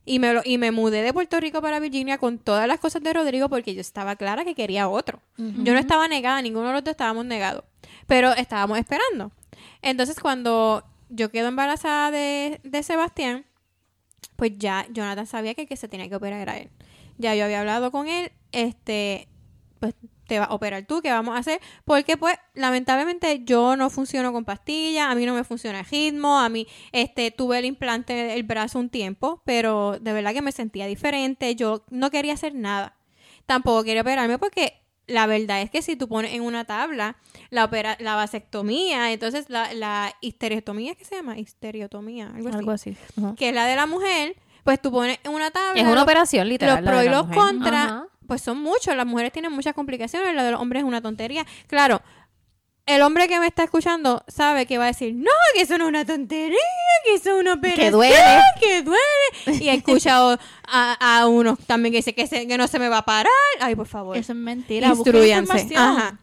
y me, lo, y me mudé de Puerto Rico para Virginia con todas las cosas de Rodrigo porque yo estaba clara que quería otro. Yo no estaba negada, ninguno de los dos estábamos negados, pero estábamos esperando. Entonces cuando yo quedo embarazada de, de Sebastián, pues ya Jonathan sabía que que se tenía que operar era él. Ya yo había hablado con él, este, pues te vas a operar tú, ¿qué vamos a hacer? Porque pues lamentablemente yo no funciono con pastillas, a mí no me funciona el ritmo, a mí este tuve el implante del brazo un tiempo, pero de verdad que me sentía diferente, yo no quería hacer nada. Tampoco quería operarme porque la verdad es que si tú pones en una tabla la opera, la vasectomía, entonces la, la histerectomía, ¿qué se llama? Histerectomía, algo así Algo así. Que es la de la mujer, pues tú pones en una tabla. Es una los- operación literal. Los pros y los contras, pues son muchos. Las mujeres tienen muchas complicaciones, la de los hombres es una tontería. Claro, el hombre que me está escuchando sabe que va a decir, no, que eso no es una tontería, que eso es una operación, duele. que duele. Y he escuchado a, a unos también que dice que, se- que no se me va a parar. Ay, por favor. Eso es mentira. Instruyanse. Ajá.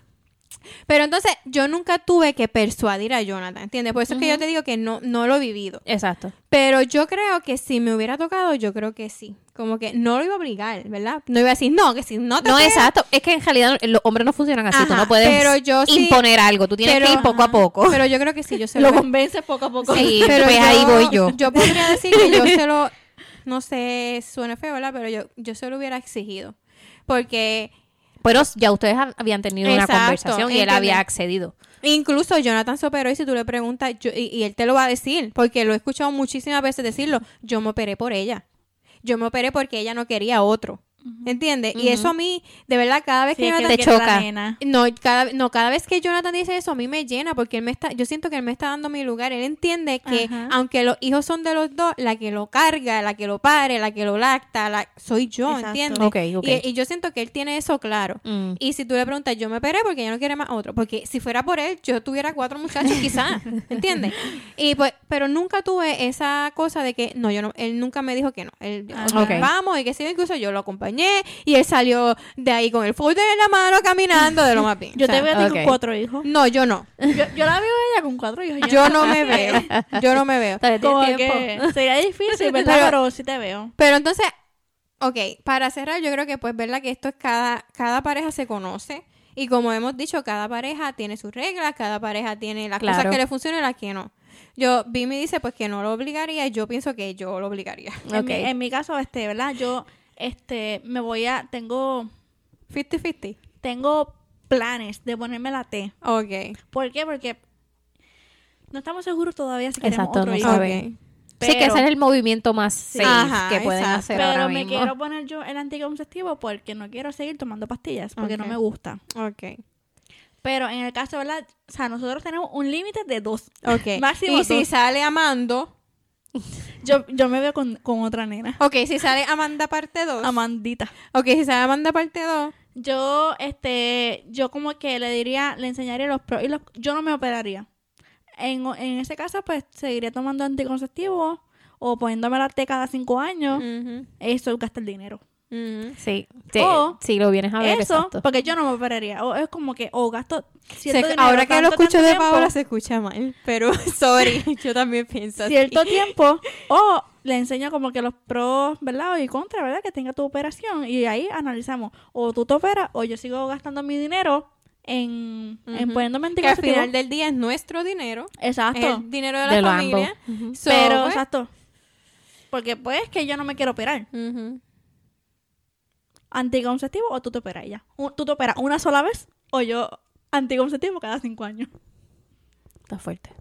Pero entonces yo nunca tuve que persuadir a Jonathan, ¿entiendes? Por eso es que yo te digo que no, no lo he vivido. Exacto. Pero yo creo que si me hubiera tocado, yo creo que sí. Como que no lo iba a obligar, ¿verdad? No iba a decir, no, que si no te No, exacto. Es que en realidad los hombres no funcionan así. tú no puedes pero yo sí- imponer algo. Tú tienes pero- que ir poco a poco. Pero yo creo que sí, yo se Lo lo... convences poco a poco. Sí, pero pues ahí voy yo. Yo podría decir que yo se lo... No sé, suena feo, ¿verdad? Pero yo, yo se lo hubiera exigido. Porque Pero ya ustedes ha- habían tenido una conversación y él había accedido. Incluso Jonathan se operó y si tú le preguntas, yo- y, y él te lo va a decir, porque lo he escuchado muchísimas veces decirlo, yo me operé por ella. Yo me operé porque ella no quería otro. ¿Entiendes? Y eso a mí, de verdad, cada vez Sí, que es que Jonathan... te choca. No cada, no, cada vez que Jonathan dice eso, a mí me llena porque él me está, yo siento que él me está dando mi lugar. Él entiende que Ajá. aunque los hijos son de los dos, la que lo carga, la que lo pare, la que lo lacta, la, soy yo, Exacto. ¿entiendes? Y, y yo siento que él tiene eso claro. Mm. Y si tú le preguntas, yo me operé porque ella no quiere más otro. Porque si fuera por él, yo tuviera cuatro muchachos quizás, ¿entiendes? Y pues, pero nunca tuve esa cosa de que, no, yo no, él nunca me dijo que no. Él, Ajá. ok, vamos, y que sí, incluso yo lo acompañé y él salió de ahí con el folder en la mano caminando de lo más bien. Yo O sea, te veo a ti con cuatro hijos. No, yo no. Yo, yo la veo a ella con cuatro hijos. Yo no me veo. Yo no me veo. Como tiempo. que sería difícil, ¿verdad? Pero- Pero, sí te veo. Pero entonces, ok, para cerrar, yo creo que pues verdad que esto es cada, cada pareja se conoce. Y como hemos dicho, cada pareja tiene sus reglas, cada pareja tiene las Claro. cosas que le funcionan y las que no. Yo, Vimi dice pues que no lo obligaría y yo pienso que yo lo obligaría. En, Ok. mi, en mi caso, este, ¿verdad? Yo, este, me voy a, tengo, 50-50. tengo planes de ponerme la T. Ok. ¿Por qué? Porque no estamos seguros todavía si queremos Exacto, otro no hijo. sí, que ese es el movimiento más safe Ajá, que pueden exacto. hacer Pero ahora me mismo. quiero poner yo el anticonceptivo porque no quiero seguir tomando pastillas, porque no me gusta. Ok. Pero en el caso, ¿verdad? O sea, nosotros tenemos un límite de dos. Ok. Máximo y si dos. sale amando, Yo, yo me veo con, con otra nena. Ok, si sale Amanda parte 2. Amandita. ok, si sale Amanda parte 2. Yo, este, yo como que le diría, le enseñaría los pros y los... Yo no me operaría. En, en ese caso, pues, seguiría tomando anticonceptivos o poniéndome la T cada cinco años. Eso gasta el dinero. Ujú. Sí, sí, O si lo vienes a ver, Eso, exacto. porque yo no me operaría. O es como que, o gasto Se- ahora que lo escucho de tiempo, Paola se escucha mal, pero sorry, yo también pienso así. cierto tiempo, o le enseño como que los pros, ¿verdad? Y contra, ¿verdad? Que tenga tu operación y ahí analizamos. O tú te operas o yo sigo gastando mi dinero en, en Ujú. poniéndome Que al final del día es nuestro dinero, Exacto. es el dinero de la de familia. So, Pero, pues, exacto. Porque pues que yo no me quiero operar. ujú. Anticonceptivo o tú te operas ya. Tú te operas una sola vez o yo anticonceptivo cada cinco años. Está fuerte.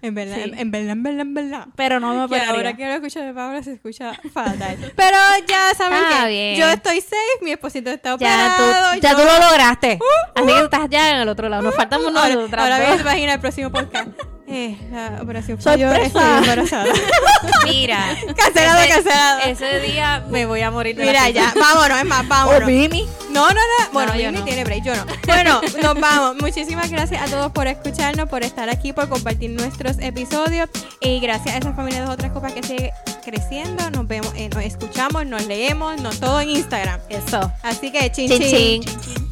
En verdad, Sí. en, en verdad, en verdad, en verdad. Pero no me operaría. ahora que lo escucho de Paola se escucha fatal. Pero ya saben Está que bien. yo estoy safe, mi esposito está Ya, operado. tú, ya yo- tú lo lograste. Así que tú estás ya en el otro lado. Nos faltan unos Ahora, otras ahora dos. bien, imagina el próximo podcast. Eh, la operación falló, ¡Sorpresa! estoy embarazada. Mira. cancelado, ese, cancelado. Ese día me voy a morir de la Mira, risa. ya, vámonos, es más, vámonos. O. No, no, no. Bueno, No, yo Mimi no. tiene break, yo no. Bueno, nos vamos. Muchísimas gracias a todos por escucharnos, por estar aquí, por compartir nuestros episodios. Y gracias a esa familia de dos otras copas que sigue creciendo. Nos vemos, eh, nos escuchamos, nos leemos, nos todo en Instagram. Eso. Así que chin Chin, chin. chin.